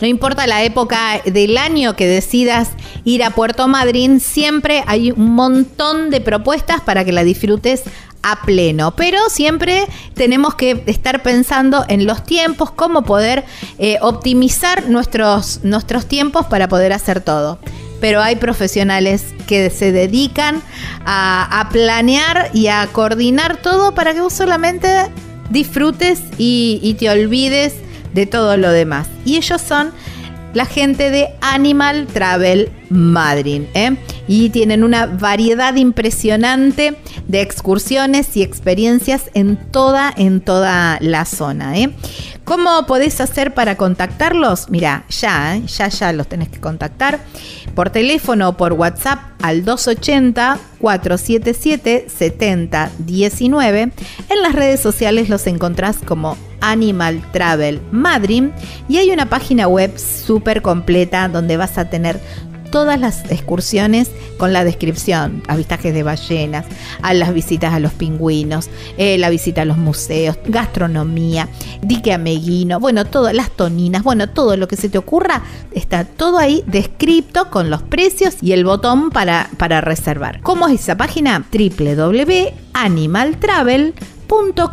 Speaker 2: No importa la época del año que decidas ir a Puerto Madryn, siempre hay un montón de propuestas para que la disfrutes a pleno. Pero siempre tenemos que estar pensando en los tiempos, cómo poder eh, optimizar nuestros, nuestros tiempos para poder hacer todo. Pero hay profesionales que se dedican a, planear y a coordinar todo para que vos solamente disfrutes y te olvides de todo lo demás. Y ellos son la gente de Animal Travel Madrid. ¿eh? Y tienen una variedad impresionante de excursiones y experiencias en toda, en toda la zona. ¿eh? ¿Cómo podés hacer para contactarlos? Mira, ya, ¿eh? ya, ya los tenés que contactar por teléfono o por WhatsApp al 280-477-7019. En las redes sociales los encontrás como Animal Travel Madrid y hay una página web súper completa donde vas a tener todas las excursiones con la descripción, avistajes de ballenas, a las visitas a los pingüinos, eh, la visita a los museos, gastronomía, dique ameguino, bueno, todas las toninas, bueno, todo lo que se te ocurra, está todo ahí descrito con los precios y el botón para, para reservar. ¿Cómo es esa página? www.animaltravel.com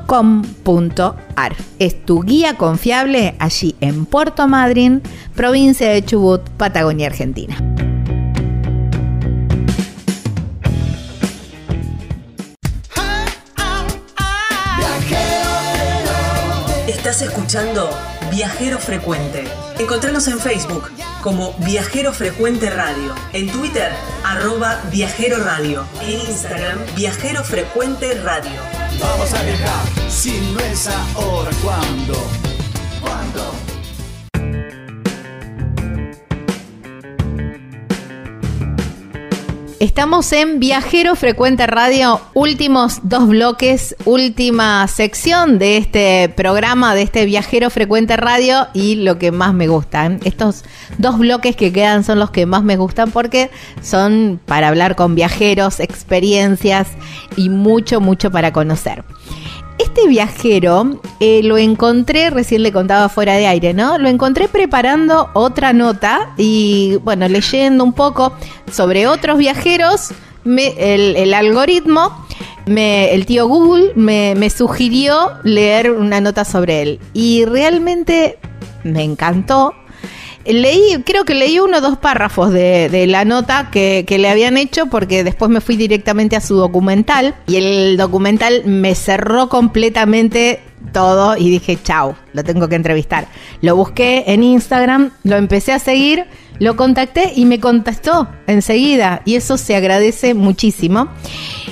Speaker 2: .com.ar. Es tu guía confiable allí en Puerto Madryn, provincia de Chubut, Patagonia, Argentina.
Speaker 3: Estás escuchando Viajero Frecuente. Encontranos en Facebook como Viajero Frecuente Radio, en Twitter arroba Viajero Radio, en Instagram Viajero Frecuente Radio.
Speaker 1: Vamos a viajar, si no es ahora, ¿cuándo? ¿Cuándo?
Speaker 2: Estamos en Viajero Frecuente Radio, últimos dos bloques, última sección de este programa, de este Viajero Frecuente Radio y lo que más me gustan. Estos dos bloques que quedan son los que más me gustan porque son para hablar con viajeros, experiencias y mucho, mucho para conocer. Este viajero eh, lo encontré, recién le contaba fuera de aire, ¿no? Lo encontré preparando otra nota y, bueno, leyendo un poco sobre otros viajeros, el, algoritmo, el tío Google me, me sugirió leer una nota sobre él. Y realmente me encantó leí, creo que leí uno o dos párrafos de, la nota que, le habían hecho porque después me fui directamente a su documental y el documental me cerró completamente todo y dije, chau, lo tengo que entrevistar. Lo busqué en Instagram, lo empecé a seguir, lo contacté y me contestó enseguida y eso se agradece muchísimo.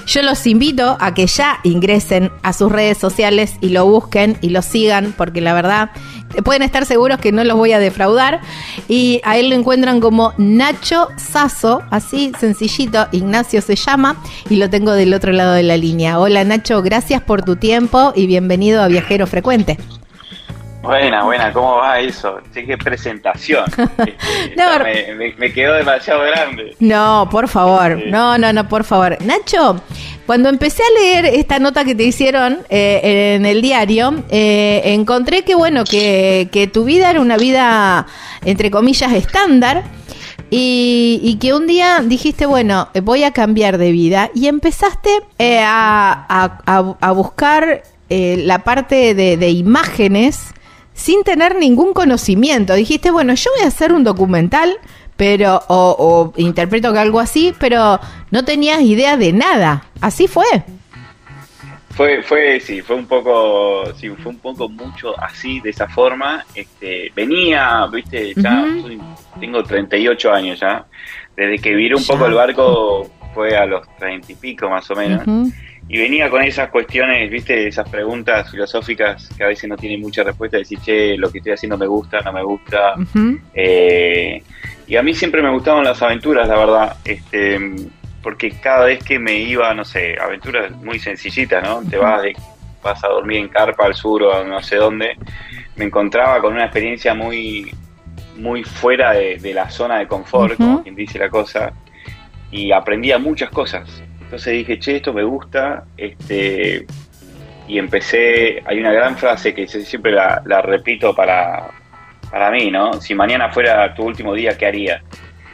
Speaker 2: Yo los invito a que ya ingresen a sus redes sociales y lo busquen y lo sigan, porque la verdad pueden estar seguros que no los voy a defraudar. Y a él lo encuentran como Nacho Sasso, así sencillito, Ignacio se llama, y lo tengo del otro lado de la línea. Hola Nacho, gracias por tu tiempo y bienvenido a Viajero Frecuente.
Speaker 7: Buena, buena, ¿cómo va eso? Sí, qué presentación. Este, me, quedó demasiado grande.
Speaker 2: No, por favor, no, no, no, por favor. Nacho, cuando empecé a leer esta nota que te hicieron eh, en el diario, eh, encontré que, bueno, que, que tu vida era una vida, entre comillas, estándar. Y, que un día dijiste, bueno, voy a cambiar de vida y empezaste eh, a, a, buscar la parte de, de, imágenes sin tener ningún conocimiento. Dijiste, bueno, yo voy a hacer un documental, pero, o, interpreto que algo así, pero no tenías idea de nada. Así fue.
Speaker 7: Fue, fue, sí, fue un poco, sí, fue un poco mucho así, de esa forma. Este, venía, viste, ya tengo 38 años ya. Desde que viré un poco el barco fue a los 30 y pico más o menos y venía con esas cuestiones, viste, esas preguntas filosóficas que a veces no tienen mucha respuesta, decir, che, lo que estoy haciendo me gusta, no me gusta. Eh, y a mí siempre me gustaban las aventuras, la verdad, este, porque cada vez que me iba, no sé, aventuras muy sencillitas, ¿no? Te vas, de, vas a dormir en carpa al sur o no sé dónde, me encontraba con una experiencia muy, muy fuera de, la zona de confort, como quien dice la cosa, y aprendía muchas cosas entonces dije, che, esto me gusta, este, y empecé, hay una gran frase que siempre la, repito para, para mí, ¿no? Si mañana fuera tu último día, ¿qué haría?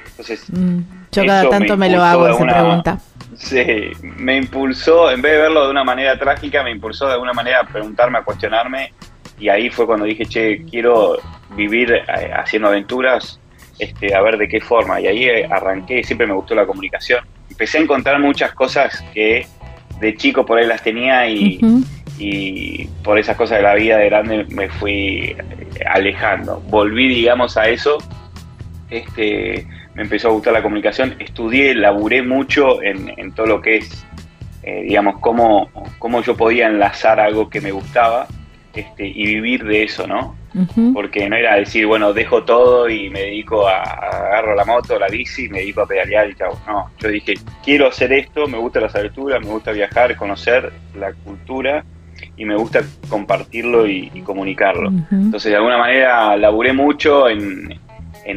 Speaker 2: Entonces, mm, yo cada tanto me, lo hago esa pregunta.
Speaker 7: Sí, me impulsó, en vez de verlo de una manera trágica, me impulsó de alguna manera a preguntarme, a cuestionarme, y ahí fue cuando dije, che, quiero vivir eh, haciendo aventuras, este, a ver de qué forma, y ahí eh, arranqué, siempre me gustó la comunicación, empecé a encontrar muchas cosas que de chico por ahí las tenía y, por esas cosas de la vida de grande me fui alejando. Volví, digamos, a eso. Este, me empezó a gustar la comunicación, estudié, laburé mucho en, todo lo que es, eh, digamos, cómo, cómo yo podía enlazar algo que me gustaba este, y vivir de eso, ¿no? Porque no era decir, bueno, dejo todo y me dedico a, agarro la moto, la bici, y me dedico a pedalear y chao. No, yo dije, quiero hacer esto, me gusta las aventuras, me gusta viajar, conocer la cultura y me gusta compartirlo y, comunicarlo. Entonces, de alguna manera, laburé mucho en,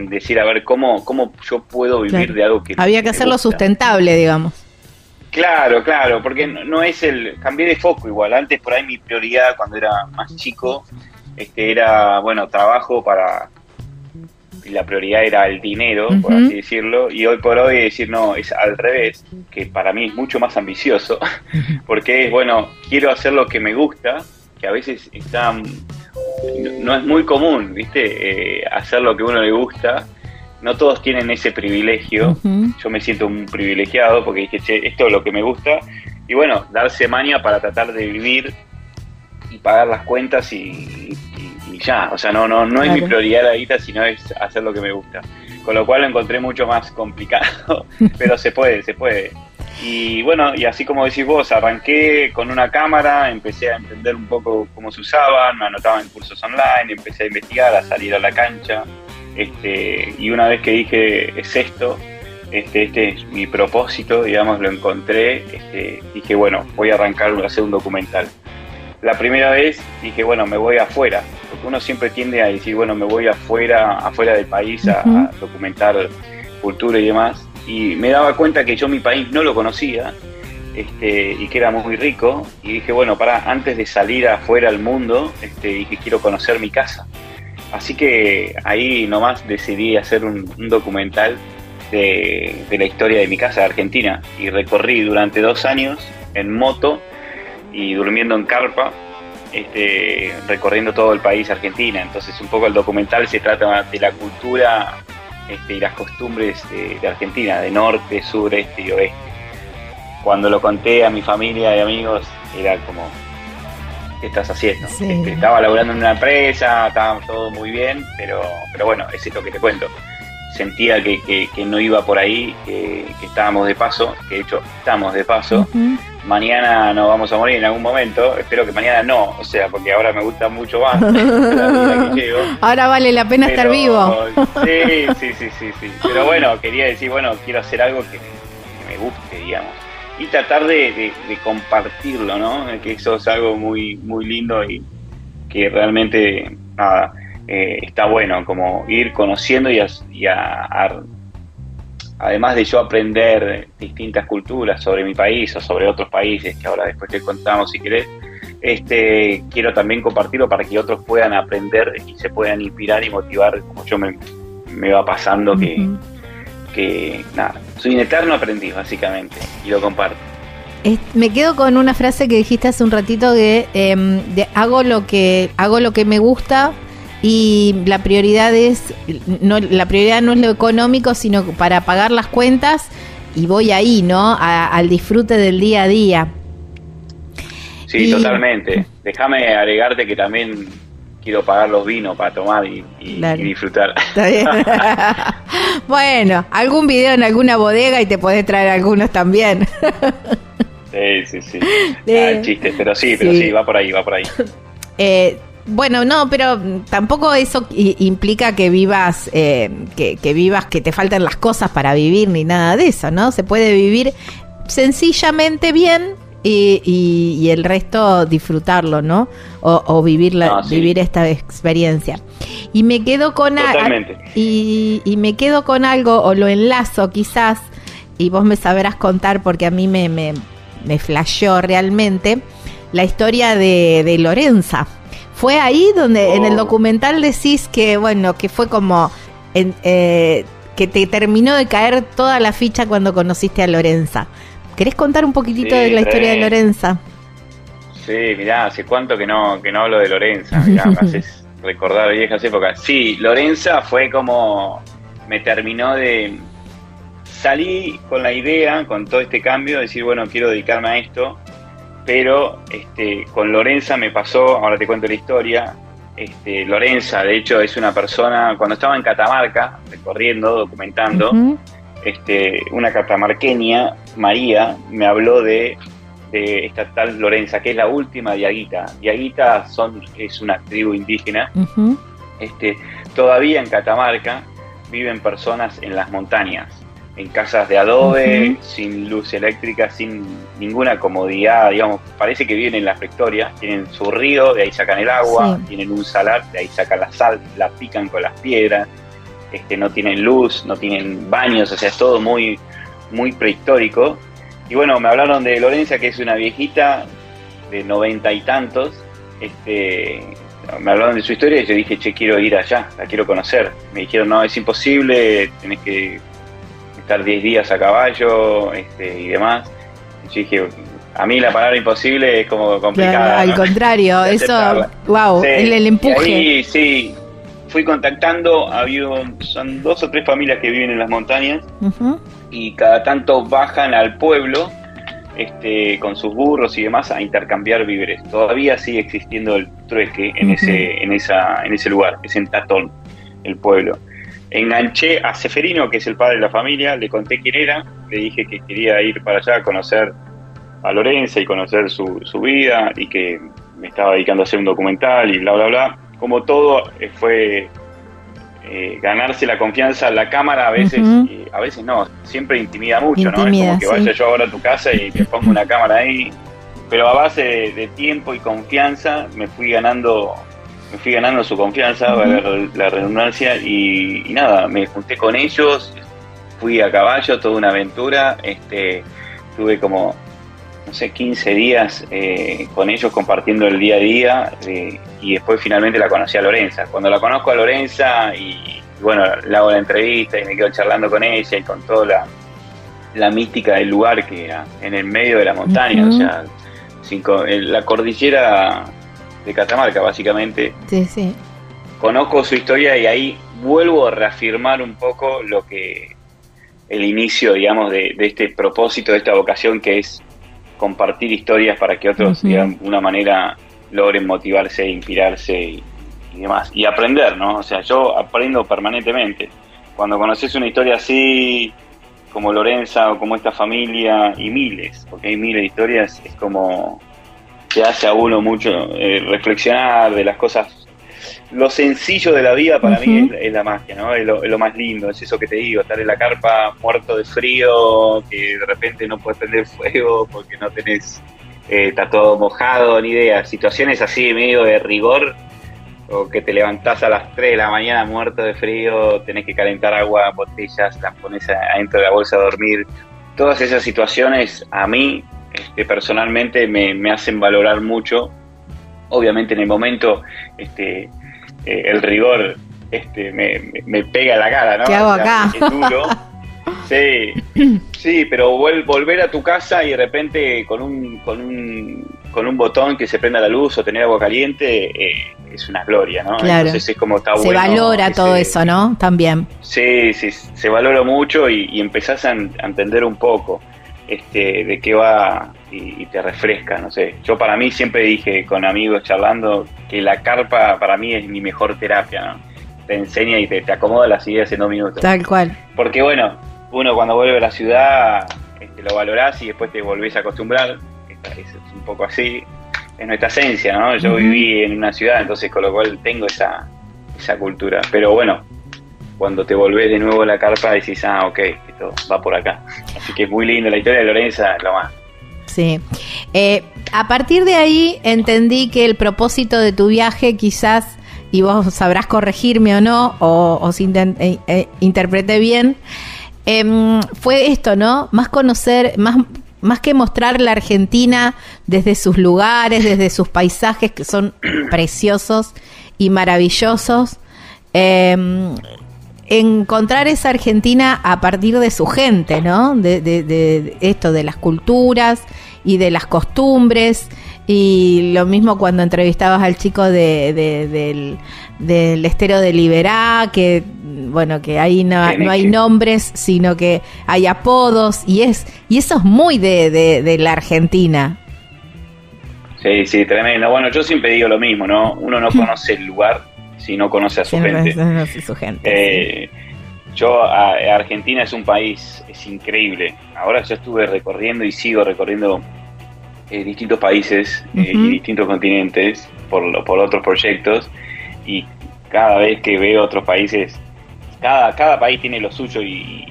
Speaker 7: decir, a ver, ¿cómo, cómo yo puedo vivir de algo que...
Speaker 2: Había que hacerlo sustentable, digamos.
Speaker 7: Claro, claro, porque no, es el. Cambié de foco igual. Antes, por ahí, mi prioridad cuando era más chico este era, bueno, trabajo para. Y la prioridad era el dinero, por así decirlo. Y hoy por hoy decir, no, es al revés, que para mí es mucho más ambicioso. porque es, bueno, quiero hacer lo que me gusta, que a veces está. No es muy común, ¿viste? Eh, hacer lo que a uno le gusta no todos tienen ese privilegio. Yo me siento un privilegiado porque dije, che, esto es lo que me gusta. Y bueno, darse maña para tratar de vivir pagar las cuentas y, ya. O sea, no, no, no es mi prioridad la guita, sino es hacer lo que me gusta. Con lo cual lo encontré mucho más complicado, pero se puede, se puede. Y bueno, y así como decís vos, arranqué con una cámara, empecé a entender un poco cómo se usaban, me anotaba en cursos online, empecé a investigar, a salir a la cancha, este, y una vez que dije, es esto, este, este es mi propósito, digamos, lo encontré, este, dije, bueno, voy a arrancar a hacer un documental. La primera vez dije, bueno, me voy afuera, porque uno siempre tiende a decir, bueno, me voy afuera, afuera del país a, documentar cultura y demás. Y me daba cuenta que yo mi país no lo conocía este, y que era muy rico. Y dije, bueno, para antes de salir afuera al mundo, este, dije, quiero conocer mi casa. Así que ahí nomás decidí hacer un, documental de, la historia de mi casa de Argentina y recorrí durante dos años en moto y durmiendo en carpa, este, recorriendo todo el país Argentina. Entonces un poco el documental se trata de la cultura este, y las costumbres de, Argentina, de norte, sur, este y oeste. Cuando lo conté a mi familia y amigos era como, estás haciendo. Este, estaba laburando en una empresa, estaba todo muy bien, pero, pero bueno, es esto que te cuento. Sentía que, que, no iba por ahí, que, estábamos de paso, que de hecho estamos de paso. Mañana nos vamos a morir en algún momento, espero que mañana no, o sea, porque ahora me gusta mucho más
Speaker 2: Ahora vale la pena estar vivo.
Speaker 7: Sí, sí, sí, sí, sí. Pero bueno, quería decir, bueno, quiero hacer algo que, me guste, digamos. Y tratar de, compartirlo, ¿no? Que eso es algo muy, muy lindo y que realmente, nada, eh, está bueno, como ir conociendo y, además de yo aprender distintas culturas sobre mi país o sobre otros países, que ahora después te contamos si querés, este, quiero también compartirlo para que otros puedan aprender y se puedan inspirar y motivar, como yo me, me va pasando, que, que nada, soy un eterno aprendiz básicamente y lo comparto.
Speaker 2: Me quedo con una frase que dijiste hace un ratito de, em, de hago lo que hago lo que me gusta y la prioridad es no la prioridad no es lo económico sino para pagar las cuentas y voy ahí no al disfrute del día a día.
Speaker 7: Sí totalmente. Déjame agregarte que también quiero pagar los vinos para tomar y, disfrutar.
Speaker 2: Bueno algún video en alguna bodega y te podés traer algunos también.
Speaker 7: Sí sí sí. Ah, chiste pero sí pero sí. va por ahí va por ahí.
Speaker 2: Eh, bueno, no, pero tampoco eso implica que vivas, eh, que, vivas, que te falten las cosas para vivir ni nada de eso, ¿no? Se puede vivir sencillamente bien y, el resto disfrutarlo, ¿no? O, vivir, la, vivir esta experiencia. Y me quedo con y, y, me quedo con algo o lo enlazo quizás y vos me sabrás contar porque a mí me me, me flasheó realmente la historia de, de Lorenza fue ahí donde en el oh. documental decís que, bueno, que fue como eh, que te terminó de caer toda la ficha cuando conociste a Lorenza. ¿Querés contar un poquitito de la historia de Lorenza?
Speaker 7: Sí, mirá, hace cuánto que no, que no hablo de Lorenza, mirá, me haces recordar viejas épocas. Sí, Lorenza fue como, me terminó de, salí con la idea, con todo este cambio, de decir, bueno, quiero dedicarme a esto, pero este, con Lorenza me pasó, ahora te cuento la historia, este, Lorenza de hecho es una persona, cuando estaba en Catamarca, recorriendo, documentando, este, una catamarqueña, María, me habló de, esta tal Lorenza, que es la última Diaguita. Diaguita son, es una tribu indígena. este, todavía en Catamarca viven personas en las montañas en casas de adobe, sin luz eléctrica, sin ninguna comodidad, digamos, parece que viven en la Victoria, tienen su río, de ahí sacan el agua, tienen un salar, de ahí sacan la sal, la pican con las piedras, este, no tienen luz, no tienen baños, o sea, es todo muy, muy prehistórico. Y bueno, me hablaron de Lorenza, que es una viejita de noventa y tantos, este, me hablaron de su historia y yo dije, che, quiero ir allá, la quiero conocer. Me dijeron, no, es imposible, tenés que estar 10 días a caballo este, y demás. Yo dije, a mí la palabra imposible es como complicada.
Speaker 2: al contrario, eso, wow, el, empuje.
Speaker 7: Sí, sí, fui contactando, había, son dos o tres familias que viven en las montañas y cada tanto bajan al pueblo este, con sus burros y demás a intercambiar víveres. Todavía sigue existiendo el trueque en, ese, en, esa, en ese lugar, es en Tatón, el pueblo enganché a Seferino, que es el padre de la familia, le conté quién era, le dije que quería ir para allá a conocer a Lorenza y conocer su, su vida y que me estaba dedicando a hacer un documental y bla, bla, bla. Como todo eh, fue eh, ganarse la confianza la cámara, a veces, a veces no, siempre intimida mucho, ¿no? Es como que vaya yo ahora a tu casa y te pongo una cámara ahí. Pero a base de tiempo y confianza me fui ganando me fui ganando su confianza, la, redundancia, y, nada, me junté con ellos, fui a caballo, toda una aventura, este, tuve como, no sé, 15 días eh, con ellos compartiendo el día a día, eh, y después finalmente la conocí a Lorenza. Cuando la conozco a Lorenza, y, bueno, le hago la entrevista y me quedo charlando con ella y con toda la, la mística del lugar que era en el medio de la montaña, o sea, cinco, la cordillera de Catamarca, básicamente.
Speaker 2: Sí, sí.
Speaker 7: Conozco su historia y ahí vuelvo a reafirmar un poco lo que el inicio, digamos, de, este propósito, de esta vocación que es compartir historias para que otros, de una manera, logren motivarse, inspirarse y, demás. Y aprender, ¿no? O sea, yo aprendo permanentemente. cuando conoces una historia así, como Lorenza o como esta familia, y miles, porque hay miles de historias, es como que hace a uno mucho eh, reflexionar de las cosas. Lo sencillo de la vida para mí es, la magia, ¿no? Es lo, más lindo, es eso que te digo, estar en la carpa muerto de frío, que de repente no puedes prender fuego porque no tenés, eh, está todo mojado, ni idea. Situaciones así medio de rigor, o que te levantás a las 3 de la mañana muerto de frío, tenés que calentar agua, botellas, las pones adentro de la bolsa a dormir. Todas esas situaciones a mí este, personalmente me, hacen valorar mucho. Obviamente en el momento este, eh, el rigor este, me, pega la cara, ¿no?
Speaker 2: ¿Qué hago acá?
Speaker 7: Sí, sí, pero volver a tu casa y de repente con un, con un, con un botón que se prenda la luz o tener agua caliente eh, es una gloria, ¿no?
Speaker 2: Claro. Entonces es como está se valora todo eso, ¿no? También.
Speaker 7: Sí, sí, se valora mucho y, empezás a, entender un poco este, de qué va y, te refresca, no sé. Yo para mí siempre dije con amigos charlando que la carpa para mí es mi mejor terapia, ¿no? Te enseña y te, te acomoda las ideas en dos minutos.
Speaker 2: Tal cual.
Speaker 7: Porque bueno, uno cuando vuelve a la ciudad este, lo valorás y después te volvés a acostumbrar. Es, un poco así, es nuestra esencia, ¿no? Yo viví en una ciudad, entonces con lo cual tengo esa, esa cultura. Pero bueno, cuando te volvés de nuevo a la carpa decís, ah, ok, esto va por acá. Así que es muy lindo, la historia de Lorenza lo más.
Speaker 2: Sí. Eh, a partir de ahí entendí que el propósito de tu viaje quizás, y vos sabrás corregirme o no, o, si eh, eh, interpreté bien, Em, fue esto, ¿no? Más conocer, más, más que mostrar la Argentina desde sus lugares, desde sus paisajes que son preciosos y maravillosos, em, encontrar esa Argentina a partir de su gente, ¿no? De, de, esto, de las culturas y de las costumbres. Y lo mismo cuando entrevistabas al chico de, del, del estero de Liberá, que bueno, que ahí no, hay nombres, sino que hay apodos, y es y eso es muy de, de, la Argentina.
Speaker 7: Sí, sí, tremendo. Bueno, yo siempre digo lo mismo, ¿no? Uno no conoce el lugar si no conoce a su gente.
Speaker 2: su gente
Speaker 7: eh, Yo, Argentina es un país, es increíble. Ahora yo estuve recorriendo y sigo recorriendo eh, distintos países eh, y distintos continentes por, por otros proyectos y cada vez que veo otros países, cada, cada país tiene lo suyo y,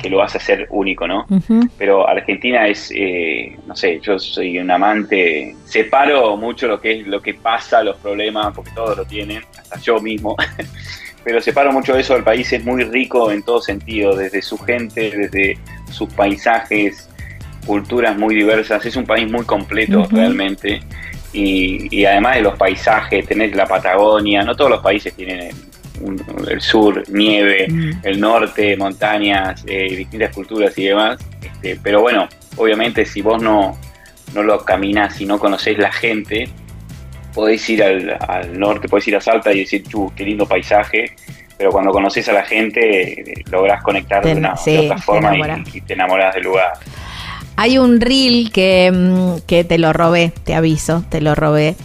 Speaker 7: que lo hace ser único, ¿no? Pero Argentina es, eh, no sé, yo soy un amante, separo mucho lo que es lo que pasa, los problemas, porque todos lo tienen, hasta yo mismo. Pero separo mucho eso, el país es muy rico en todo sentido, desde su gente, desde sus paisajes, culturas muy diversas, es un país muy completo realmente y, además de los paisajes, tenés la Patagonia, no todos los países tienen el, sur, nieve, mm. el norte, montañas, eh, distintas culturas y demás, este, pero bueno, obviamente si vos no, no lo caminás y no conocés la gente, podés ir al, norte, podés ir a Salta y decir, chu, qué lindo paisaje, pero cuando conoces a la gente eh, lográs conectar de, una, otra forma y, y, te enamorás del lugar.
Speaker 2: Hay un reel que, mm, que te lo robé, te aviso, te lo robé.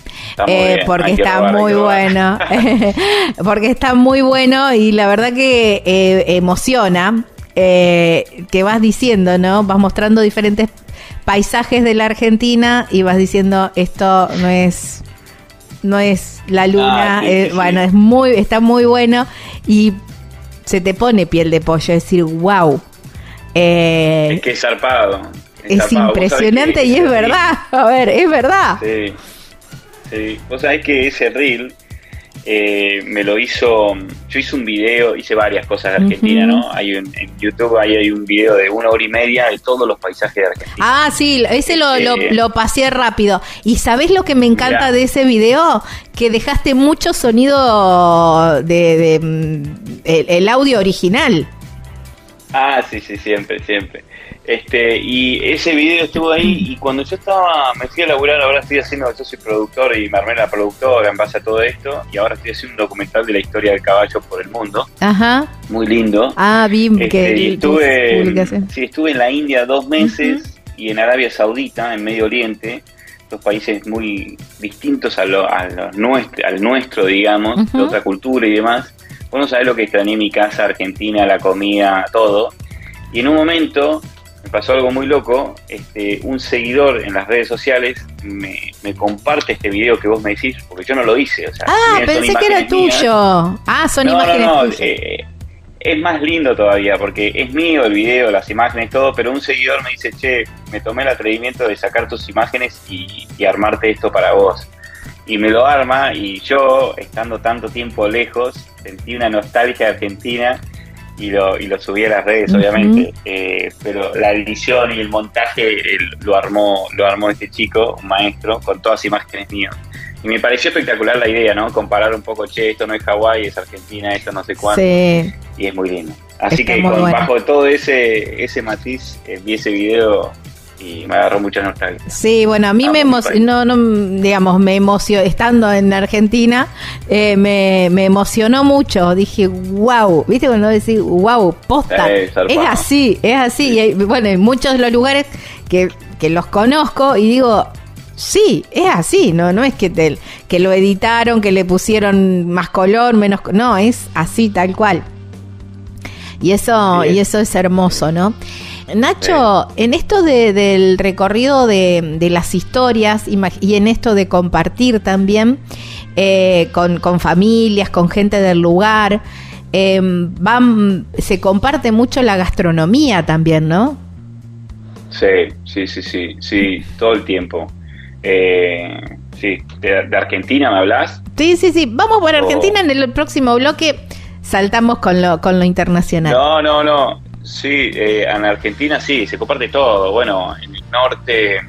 Speaker 2: Eh, porque está muy bueno. porque está muy bueno y la verdad que eh, emociona. Eh, que vas diciendo, ¿no? Vas mostrando diferentes paisajes de la Argentina y vas diciendo esto no es no es la luna, ah, bueno, es muy está muy bueno y se te pone piel de pollo, decir, wow.
Speaker 7: es que es zarpado
Speaker 2: es impresionante y es verdad. A ver, es verdad.
Speaker 7: Sí. sí. Vos sabés que ese reel eh, me lo hizo. Yo hice un video, hice varias cosas de Argentina, ¿no? Hay en YouTube hay, hay, un video de una hora y media de todos los paisajes de Argentina.
Speaker 2: Ah, sí, ese lo, lo, pasé rápido. ¿Y sabés lo que me encanta de ese video? Que dejaste mucho sonido de, mm, el audio original.
Speaker 7: Ah, sí, sí, siempre, siempre. Este, y ese video estuvo ahí y cuando yo estaba, me fui a laburar, ahora estoy haciendo, yo soy productor y me armé la productora en base a todo esto y ahora estoy haciendo un documental de la historia del caballo por el mundo.
Speaker 2: Ajá.
Speaker 7: Muy lindo.
Speaker 2: Ah, vi
Speaker 7: este, que estuve, sí, estuve en la India dos meses y en Arabia Saudita, en Medio Oriente, dos países muy distintos a lo, a nuestro, al nuestro, digamos, de otra cultura y demás vos no sabés lo que extrañé mi casa, Argentina, la comida, todo. Y en un momento me pasó algo muy loco, este, un seguidor en las redes sociales me, comparte este video que vos me decís, porque yo no lo hice.
Speaker 2: ah, pensé que era tuyo. Ah, son imágenes no, no,
Speaker 7: eh, es más lindo todavía, porque es mío el video, las imágenes, todo, pero un seguidor me dice, che, me tomé el atrevimiento de sacar tus imágenes y, y armarte esto para vos. Y me lo arma y yo, estando tanto tiempo lejos, sentí una nostalgia argentina y lo, y lo subí a las redes, obviamente. Eh, pero la edición y el montaje lo armó lo armó este chico, un maestro, con todas imágenes mías. Y me pareció espectacular la idea, ¿no? Comparar un poco, che, esto no es Hawái, es Argentina, esto no sé cuánto. Sí. Y es muy lindo. Así que con, bajo todo ese, ese matiz, eh, vi ese video y me agarró mucha nostalgia.
Speaker 2: Sí, bueno, a mí me emocionó, no, digamos, me emocionó, estando en Argentina, eh, me, me, emocionó mucho. Dije, wow, ¿viste cuando decís, wow, posta? es así, es así. Y bueno, en muchos de los lugares que, que los conozco y digo, Sí, es así, no, no es que, te, que lo editaron, que le pusieron más color, menos, no, es así tal cual. Y eso, y eso es hermoso, ¿no? Nacho, en esto del recorrido de, las historias y en esto de compartir también eh, con, familias, con gente del lugar, em, van, se comparte mucho la gastronomía también, ¿no?
Speaker 7: Sí, sí, sí, sí, sí, todo el tiempo. Eh, sí, de, Argentina me hablas.
Speaker 2: Sí, sí, sí. Vamos por Argentina en el próximo bloque. Saltamos con lo, con lo internacional.
Speaker 7: No, no, no. Sí, eh, en Argentina sí, se comparte todo. Bueno, en el norte,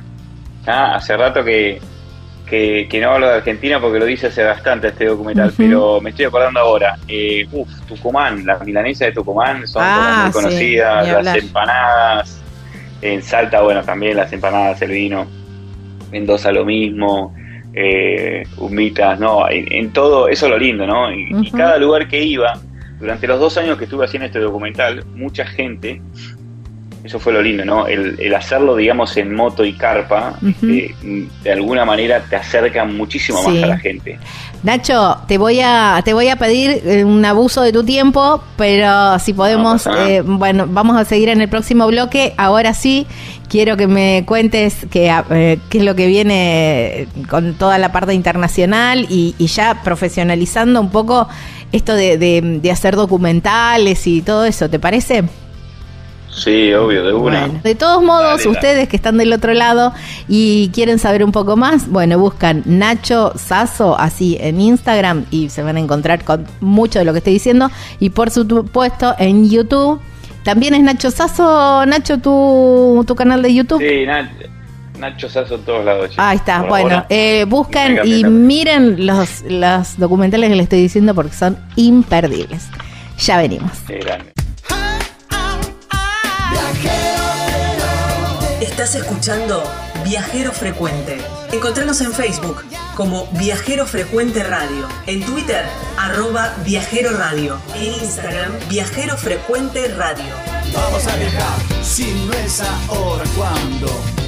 Speaker 7: ah, hace rato que, que, no hablo de Argentina porque lo dice hace bastante este documental, pero me estoy acordando ahora. Eh, uf, Tucumán, las milanesas de Tucumán son ah, muy conocidas, las empanadas. En Salta, bueno, también las empanadas, el vino. Mendoza lo mismo. Eh, humitas, no, en, todo, eso es lo lindo, ¿no? y cada lugar que iba, durante los dos años que estuve haciendo este documental, mucha gente, eso fue lo lindo, ¿no? El, hacerlo, digamos, en moto y carpa, este, de alguna manera te acerca muchísimo más a la gente.
Speaker 2: Nacho, te voy a te voy a pedir eh, un abuso de tu tiempo, pero si podemos, eh, bueno, vamos a seguir en el próximo bloque. Ahora sí, quiero que me cuentes qué, eh, qué es lo que viene con toda la parte internacional y, y ya profesionalizando un poco esto de, de, hacer documentales y todo eso, ¿te parece?
Speaker 7: Sí, obvio, de una.
Speaker 2: de todos modos, ustedes que están del otro lado y quieren saber un poco más, bueno, buscan Nacho Sasso así en Instagram y se van a encontrar con mucho de lo que estoy diciendo. Y por supuesto en YouTube. También es Nacho Sasso, Nacho, tu, tu canal de YouTube.
Speaker 7: Sí, Nacho. Nacho Sasso en todos lados.
Speaker 2: Ahí está, bueno, eh, buscan y miren los, los documentales que les estoy diciendo porque son imperdibles. Ya venimos.
Speaker 3: Estás escuchando Viajero Frecuente. Encontranos en Facebook como Viajero Frecuente Radio, en Twitter arroba Viajero Radio, en Instagram Viajero Frecuente Radio.
Speaker 1: Vamos a viajar, si no es ahora, ¿cuándo?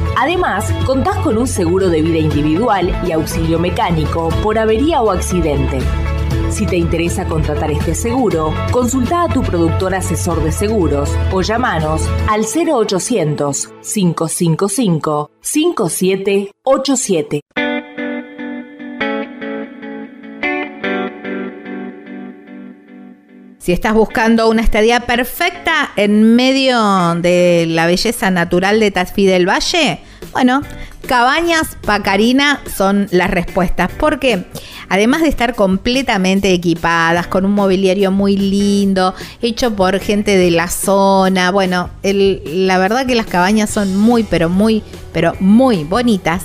Speaker 8: Además, contás con un seguro de vida individual y auxilio mecánico por avería o accidente. Si te interesa contratar este seguro, consulta a tu productor asesor de seguros o llamanos al 0800 555 5787.
Speaker 2: Si estás buscando una estadía perfecta en medio de la belleza natural de Tafí del Valle, bueno, Cabañas Pacarina son las respuestas. Porque además de estar completamente equipadas, con un mobiliario muy lindo, hecho por gente de la zona, bueno, la verdad que las cabañas son muy, pero muy, pero muy bonitas.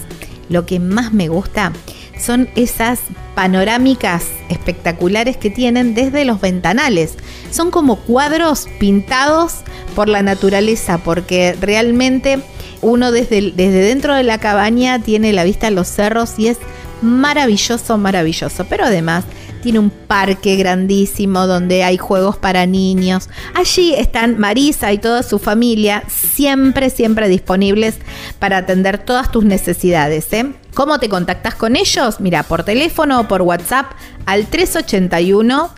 Speaker 2: Lo que más me gusta son esas panorámicas espectaculares que tienen desde los ventanales. Son como cuadros pintados por la naturaleza, porque realmente uno desde, desde dentro de la cabaña tiene la vista a los cerros y es maravilloso, maravilloso. Pero además tiene un parque grandísimo donde hay juegos para niños. Allí están Marisa y toda su familia siempre, siempre disponibles para atender todas tus necesidades. ¿eh? ¿Cómo te contactas con ellos? Mira, por teléfono o por WhatsApp al 381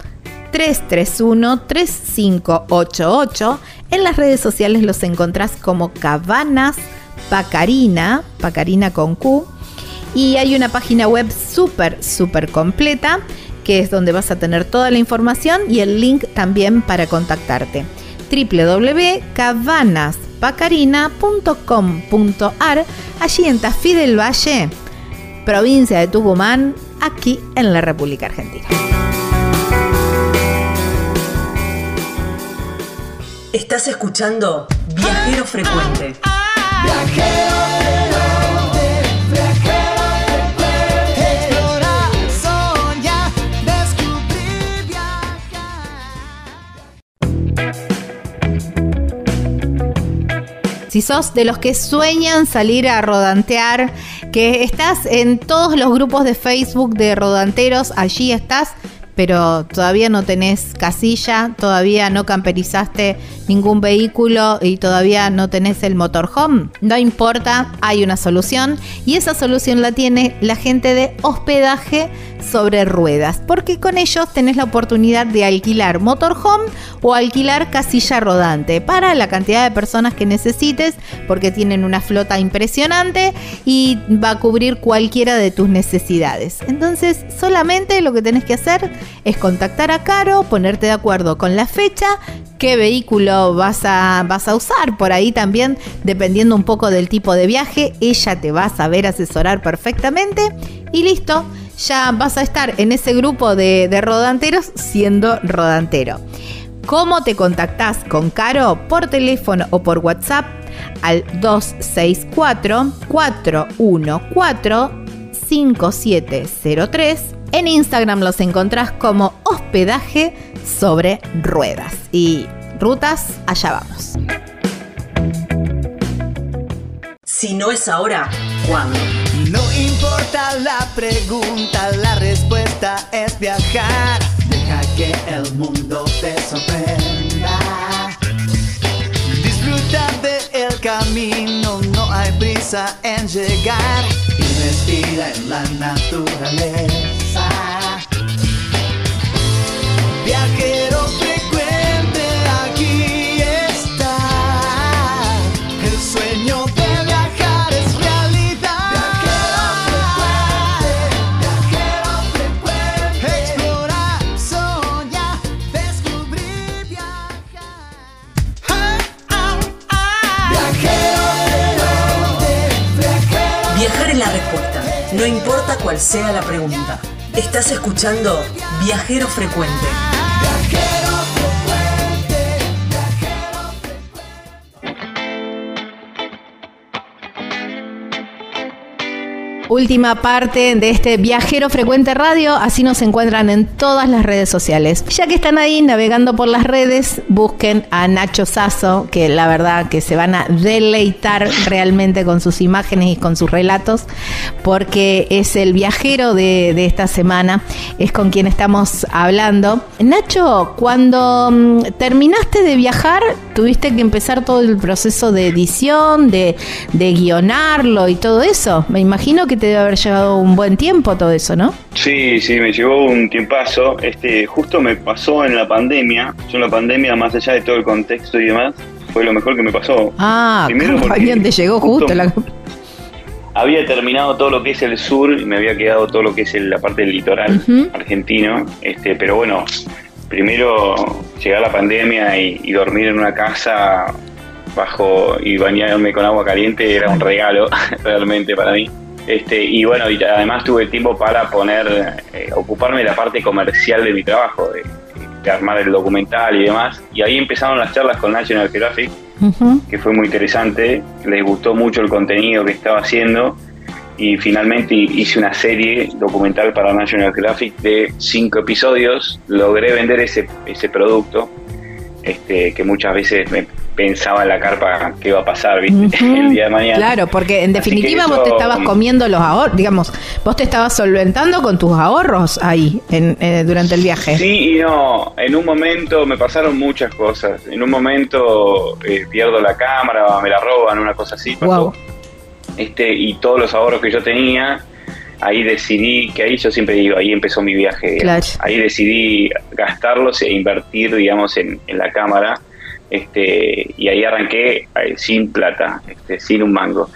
Speaker 2: 331 3588. En las redes sociales los encontrás como Cabanas Pacarina, Pacarina con Q. Y hay una página web súper, súper completa que es donde vas a tener toda la información y el link también para contactarte www.cabanaspacarina.com.ar allí en Tafí del Valle, provincia de Tucumán, aquí en la República Argentina.
Speaker 3: Estás escuchando Viajero Frecuente.
Speaker 1: Viajero
Speaker 2: si sos de los que sueñan salir a rodantear, que estás en todos los grupos de Facebook de rodanteros, allí estás pero todavía no tenés casilla, todavía no camperizaste ningún vehículo y todavía no tenés el motorhome, no importa, hay una solución y esa solución la tiene la gente de hospedaje sobre ruedas, porque con ellos tenés la oportunidad de alquilar motorhome o alquilar casilla rodante para la cantidad de personas que necesites, porque tienen una flota impresionante y va a cubrir cualquiera de tus necesidades. Entonces, solamente lo que tenés que hacer es contactar a Caro, ponerte de acuerdo con la fecha, qué vehículo vas a, vas a usar. Por ahí también, dependiendo un poco del tipo de viaje, ella te va a saber asesorar perfectamente y listo. Ya vas a estar en ese grupo de, de rodanteros siendo rodantero. ¿Cómo te contactás con Caro? Por teléfono o por WhatsApp al 264 414 5703. En Instagram los encontrás como hospedaje sobre ruedas. Y rutas, allá vamos.
Speaker 3: Si no es ahora, ¿cuándo?
Speaker 1: No importa la pregunta, la respuesta es viajar. Deja que el mundo te sorprenda. Disfruta del camino, no hay prisa en llegar. Y respira en la naturaleza.
Speaker 3: Sea la pregunta. Estás escuchando Viajero Frecuente.
Speaker 2: Última parte de este Viajero Frecuente Radio, así nos encuentran en todas las redes sociales. Ya que están ahí navegando por las redes, busquen a Nacho Sasso, que la verdad que se van a deleitar realmente con sus imágenes y con sus relatos, porque es el viajero de, de esta semana, es con quien estamos hablando. Nacho, cuando mm, terminaste de viajar, tuviste que empezar todo el proceso de edición, de, de guionarlo y todo eso. Me imagino que te debe haber llevado un buen tiempo todo eso, ¿no?
Speaker 7: Sí, sí, me llevó un tiempazo. Este, justo me pasó en la pandemia. Yo en la pandemia, más allá de todo el contexto y demás, fue lo mejor que me pasó.
Speaker 2: Ah,
Speaker 7: Primero
Speaker 2: te llegó justo. la-
Speaker 7: Había terminado todo lo que es el sur y me había quedado todo lo que es el- la parte del litoral argentino. Este, pero bueno, primero llegar la pandemia y, y dormir en una casa bajo y bañarme con agua caliente era un regalo realmente para mí. Este, y bueno, y además tuve tiempo para poner, eh, ocuparme de la parte comercial de mi trabajo, de, de armar el documental y demás. Y ahí empezaron las charlas con National Geographic, que fue muy interesante. Les gustó mucho el contenido que estaba haciendo. Y finalmente hice una serie documental para National Geographic de cinco episodios. Logré vender ese, ese producto este, que muchas veces me pensaba en la carpa qué iba a pasar ¿viste? el día de mañana.
Speaker 2: Claro, porque en definitiva vos te estabas comiendo los ahorros, digamos, vos te estabas solventando con tus ahorros ahí en, eh, durante el viaje.
Speaker 7: Sí y no, en un momento me pasaron muchas cosas. En un momento eh, pierdo la cámara, me la roban, una cosa así. Pasó este, y todos los ahorros que yo tenía, ahí decidí que ahí yo siempre digo, ahí empezó mi viaje. Ahí decidí gastarlos e invertir, digamos, en, la cámara. Este, y ahí arranqué eh, sin plata, este, sin un mango.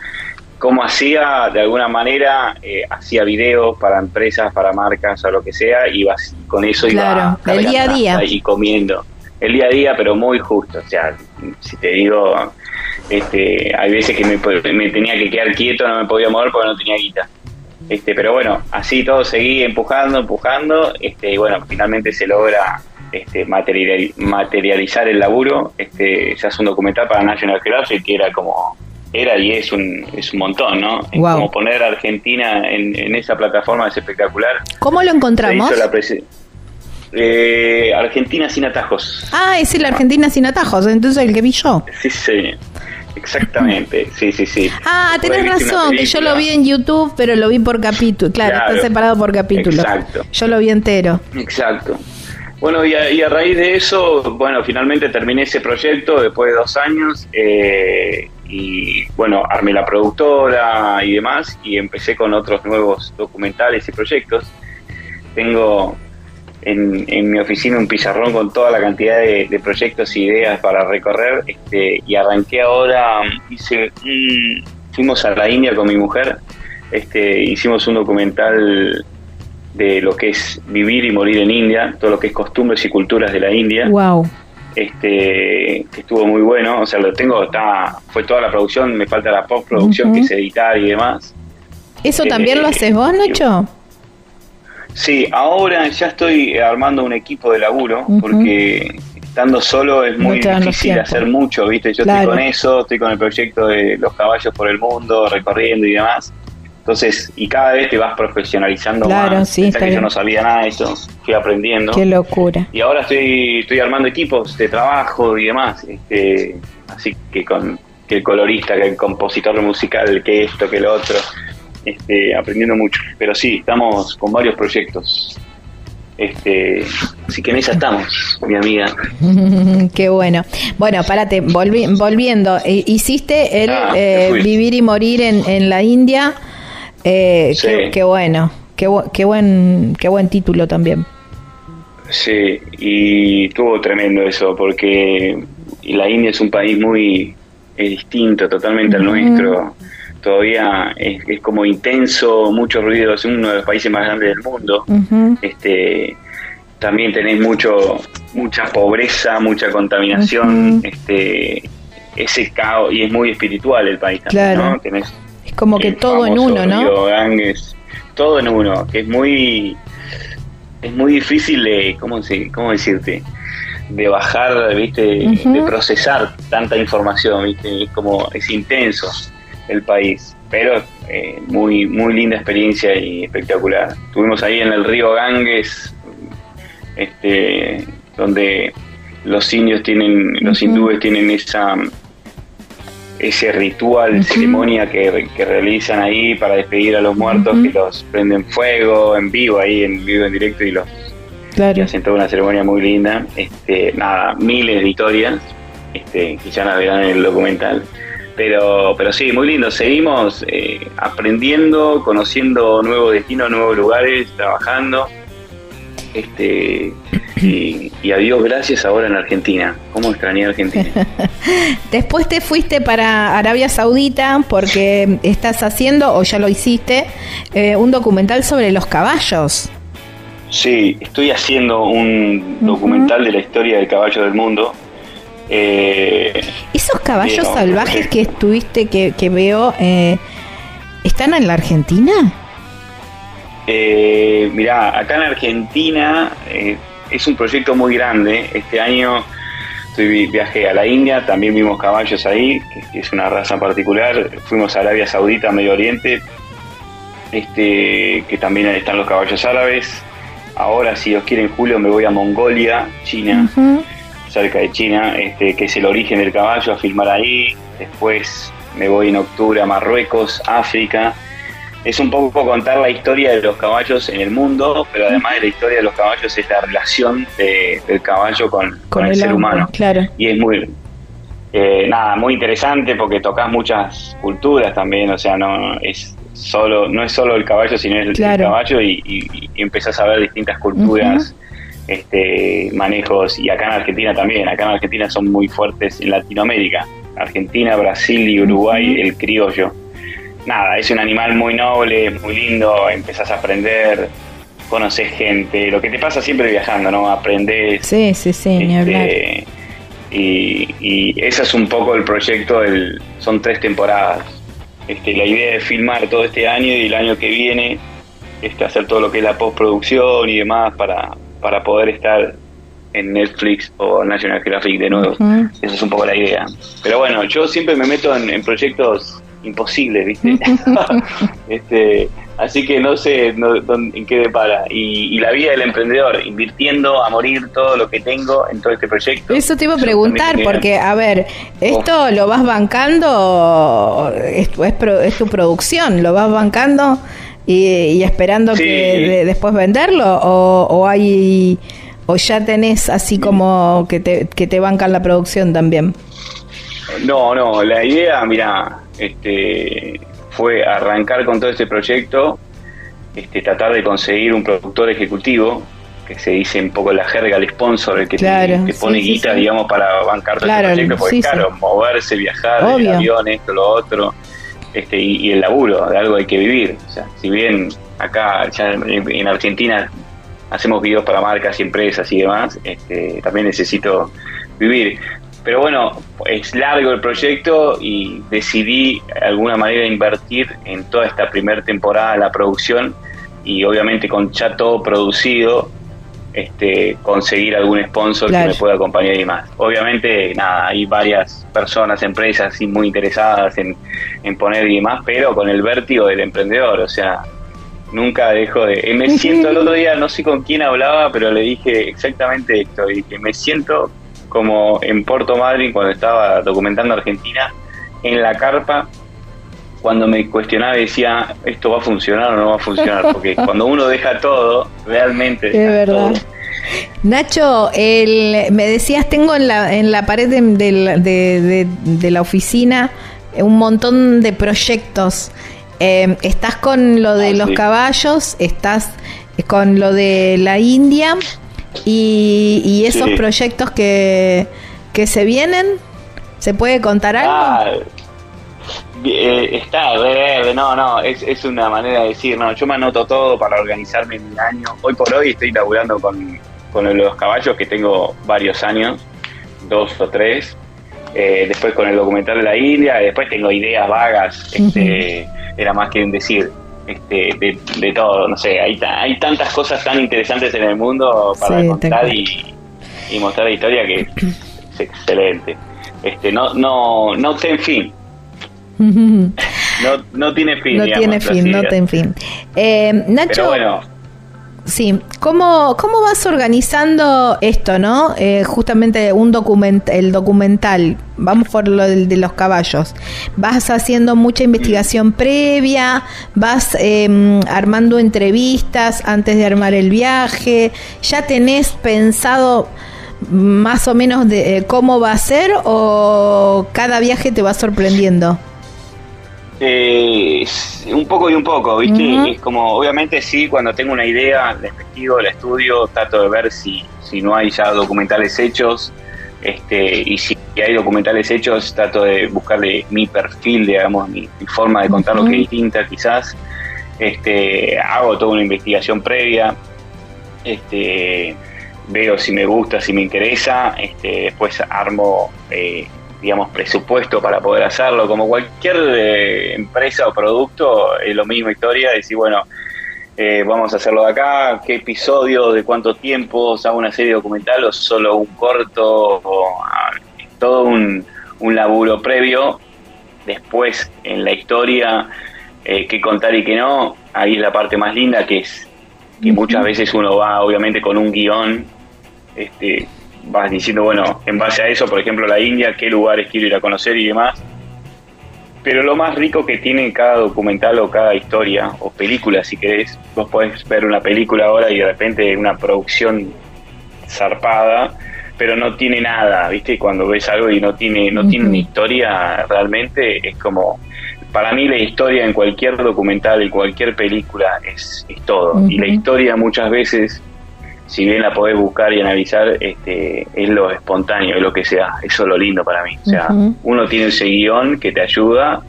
Speaker 7: Como hacía, de alguna manera, eh, hacía videos para empresas, para marcas o lo que sea, y con eso iba
Speaker 2: el día a día.
Speaker 7: y comiendo. El día a día, pero muy justo. O sea, si te digo, este, hay veces que me, tenía que quedar quieto, no me podía mover porque no tenía guita. Este, pero bueno, así todo seguí empujando, empujando, este, y bueno, finalmente se logra este, materializar el laburo. Este, se hace un documental para National Geographic que era como, era y es un, es un montón, ¿no? Como poner a Argentina en, esa plataforma es espectacular.
Speaker 2: ¿Cómo lo encontramos?
Speaker 7: Eh, Argentina sin atajos.
Speaker 2: Ah, es el Argentina sin atajos, entonces el que vi yo.
Speaker 7: Sí, sí. Exactamente, sí, sí, sí.
Speaker 2: Ah, tenés razón, que yo lo vi en YouTube, pero lo vi por capítulo. Claro, está separado por capítulo. Exacto. Yo lo vi entero.
Speaker 7: Exacto. Bueno, y a, raíz de eso, bueno, finalmente terminé ese proyecto después de dos años eh, y, bueno, armé la productora y demás y empecé con otros nuevos documentales y proyectos. Tengo en, mi oficina un pizarrón con toda la cantidad de, proyectos e ideas para recorrer este, y arranqué ahora, hice fuimos a la India con mi mujer, este, hicimos un documental de lo que es vivir y morir en India, todo lo que es costumbres y culturas de la India.
Speaker 2: Wow.
Speaker 7: Este, que estuvo muy bueno, o sea, lo tengo, está, fue toda la producción, me falta la postproducción que es editar y demás.
Speaker 2: ¿Eso también lo eh, haces vos, Nacho?
Speaker 7: Sí, ahora ya estoy armando un equipo de laburo porque estando solo es muy difícil hacer mucho, ¿viste? Yo estoy con eso, estoy con el proyecto de los caballos por el mundo, recorriendo y demás. Entonces, y cada vez te vas profesionalizando más. Sí, que yo no sabía nada de eso, fui aprendiendo.
Speaker 2: Qué locura.
Speaker 7: Y ahora estoy, estoy armando equipos de trabajo y demás. Este, así que con que el colorista, que el compositor musical, que esto, que lo otro este, aprendiendo mucho. Pero sí, estamos con varios proyectos. Este, así que en esa estamos, mi amiga.
Speaker 2: Qué bueno. Bueno, párate, volviendo. Eh, hiciste el ah, eh, Vivir y Morir en, en la India. Eh, qué, bueno. Qué, qué, buen, qué buen título también.
Speaker 7: Sí, y tuvo tremendo eso, porque la India es un país muy distinto totalmente al nuestro todavía es, como intenso, mucho ruido, es uno de los países más grandes del mundo. este, también tenés mucho, mucha pobreza, mucha contaminación, este, ese caos, y es muy espiritual el país también,
Speaker 2: es como que todo en uno, ¿no?
Speaker 7: Todo en uno, que es muy, es muy difícil de, ¿cómo, cómo decirte? de bajar, viste, de procesar tanta información, viste, es como es intenso el país. Pero eh, muy, muy linda experiencia y espectacular. Estuvimos ahí en el río Ganges, este, donde los indios tienen, los hindúes tienen esa ese ritual, ceremonia que, realizan ahí para despedir a los muertos, que los prenden fuego en vivo, ahí en vivo en directo y los claro. hacen toda una ceremonia muy linda. Este, nada, miles de historias, este, que ya la verán en el documental. Pero, pero sí, muy lindo. Seguimos eh, aprendiendo, conociendo nuevos destinos, nuevos lugares, trabajando. Este, y, a Dios gracias ahora en Argentina. ¿Cómo extrañé Argentina?
Speaker 2: Después te fuiste para Arabia Saudita porque estás haciendo, o ya lo hiciste, eh, un documental sobre los caballos.
Speaker 7: Sí, estoy haciendo un documental de la historia del caballo del mundo
Speaker 2: eh, Esos caballos salvajes que estuviste, que, veo, eh, ¿están en la Argentina?
Speaker 7: Eh, mirá, acá en Argentina eh, es un proyecto muy grande. Este año estoy, viajé a la India, también vimos caballos ahí, que es una raza particular. Fuimos a Arabia Saudita, Medio Oriente, este, que también están los caballos árabes. Ahora, si Dios quiere, en julio me voy a Mongolia, China, cerca de China, este, que es el origen del caballo, a filmar ahí. Después me voy en octubre a Marruecos, África. Es un poco contar la historia de los caballos en el mundo, pero además de la historia de los caballos es la relación del caballo con, el, ser humano.
Speaker 2: Claro.
Speaker 7: Y es muy, eh, nada, muy interesante porque tocas muchas culturas también, o sea, no es solo, no es solo el caballo, sino el, caballo y, y, empezás a ver distintas culturas, este, manejos, y acá en Argentina también, acá en Argentina son muy fuertes en Latinoamérica, Argentina, Brasil y Uruguay, el criollo. Nada, es un animal muy noble, muy lindo, empezás a aprender, conoces gente, lo que te pasa siempre viajando, ¿no? Aprendes.
Speaker 2: Sí, sí, sí, ni
Speaker 7: este, hablar. Y, y ese es un poco el proyecto, del, son tres temporadas este, la idea de filmar todo este año y el año que viene este, hacer todo lo que es la postproducción y demás para, para poder estar en Netflix o National Geographic de nuevo. Esa es un poco la idea. Pero bueno, yo siempre me meto en, proyectos imposibles, ¿viste? este, así que no sé en qué depara. Y, y, la vida del emprendedor, invirtiendo a morir todo lo que tengo en todo este proyecto.
Speaker 2: Eso te iba a preguntar, porque, a ver, ¿esto lo vas bancando? Es, es, tu producción, ¿lo vas bancando y, esperando que después venderlo? ¿O, o hay ¿O ya tenés así como que te, que te bancan la producción también?
Speaker 7: No, no, la idea, mira, este, fue arrancar con todo este proyecto, este, tratar de conseguir un productor ejecutivo, que se dice un poco la jerga, el sponsor, el que te, pone guita, digamos, para bancar todo este proyecto, porque claro, moverse, viajar, el avión, esto, lo otro, este, y, el laburo, de algo hay que vivir. Si bien acá ya en Argentina hacemos videos para marcas y empresas y demás, este, también necesito vivir. Pero bueno, es largo el proyecto y decidí de alguna manera invertir en toda esta primera temporada la producción y obviamente con ya todo producido, este, conseguir algún sponsor que me pueda acompañar y más. Obviamente, nada, hay varias personas, empresas muy interesadas en, en poner y demás, pero con el vértigo del emprendedor, o sea, nunca dejo de... Eh, me siento el otro día, no sé con quién hablaba, pero le dije exactamente esto, y que me siento como en Puerto Madryn cuando estaba documentando Argentina, en la carpa, cuando me cuestionaba y decía, ¿esto va a funcionar o no va a funcionar? Porque cuando uno deja todo, realmente...
Speaker 2: Es verdad. Nacho, el, me decías, tengo en la, en la pared de, de la oficina un montón de proyectos Em, estás con lo de ah, los caballos, estás con lo de la India y, esos proyectos que, que se vienen. ¿Se puede contar algo? Ah,
Speaker 7: eh, está verde, no, no, es, es una manera de decir, no, yo me anoto todo para organizarme mi año. Hoy por hoy estoy laburando con, con los caballos que tengo varios años, dos o tres. Eh, después con el documental de la India, después tengo ideas vagas. Este, era más que un decir este, de, todo, no sé, hay, hay tantas cosas tan interesantes en el mundo para contar y, mostrar la historia que es excelente. Este, no, no, no ten fin. No, no tiene fin.
Speaker 2: No tiene fin, no tiene fin. Eh, Nacho, bueno, Sí, ¿Cómo, ¿cómo vas organizando esto, no? Eh, justamente un documento el documental, vamos por lo de, los caballos. Vas haciendo mucha investigación previa, vas em, armando entrevistas antes de armar el viaje, ya tenés pensado más o menos de eh, cómo va a ser o cada viaje te va sorprendiendo.
Speaker 7: Eh, un poco y un poco, ¿viste? Es como, obviamente sí, cuando tengo una idea, investigo, la estudio, trato de ver si, si no hay ya documentales hechos, este, y si hay documentales hechos, trato de buscarle mi perfil, digamos, mi, forma de contar lo que es distinta quizás. Este, hago toda una investigación previa, este, veo si me gusta, si me interesa, este, después armo eh, digamos, presupuesto para poder hacerlo. Como cualquier eh, empresa o producto, es lo mismo historia, decir, bueno, eh, vamos a hacerlo de acá, qué episodio, de cuánto tiempo, o una serie documental o solo un corto, o, ah, todo un, un laburo previo. Después, en la historia, eh, qué contar y qué no, ahí es la parte más linda que es que muchas veces uno va obviamente con un guion, este, vas diciendo, bueno, en base a eso, por ejemplo, la India, qué lugares quiero ir a conocer y demás. Pero lo más rico que tiene cada documental o cada historia, o película si querés, vos podés ver una película ahora y de repente una producción zarpada, pero no tiene nada, ¿viste? Cuando ves algo y no tiene, no tiene una historia realmente, es como, para mí la historia en cualquier documental, en cualquier película, es, es todo. Y la historia muchas veces si bien la podés buscar y analizar, este, es lo espontáneo, es lo que sea. Eso es lo lindo para mí. O sea, uno tiene ese guion que te ayuda,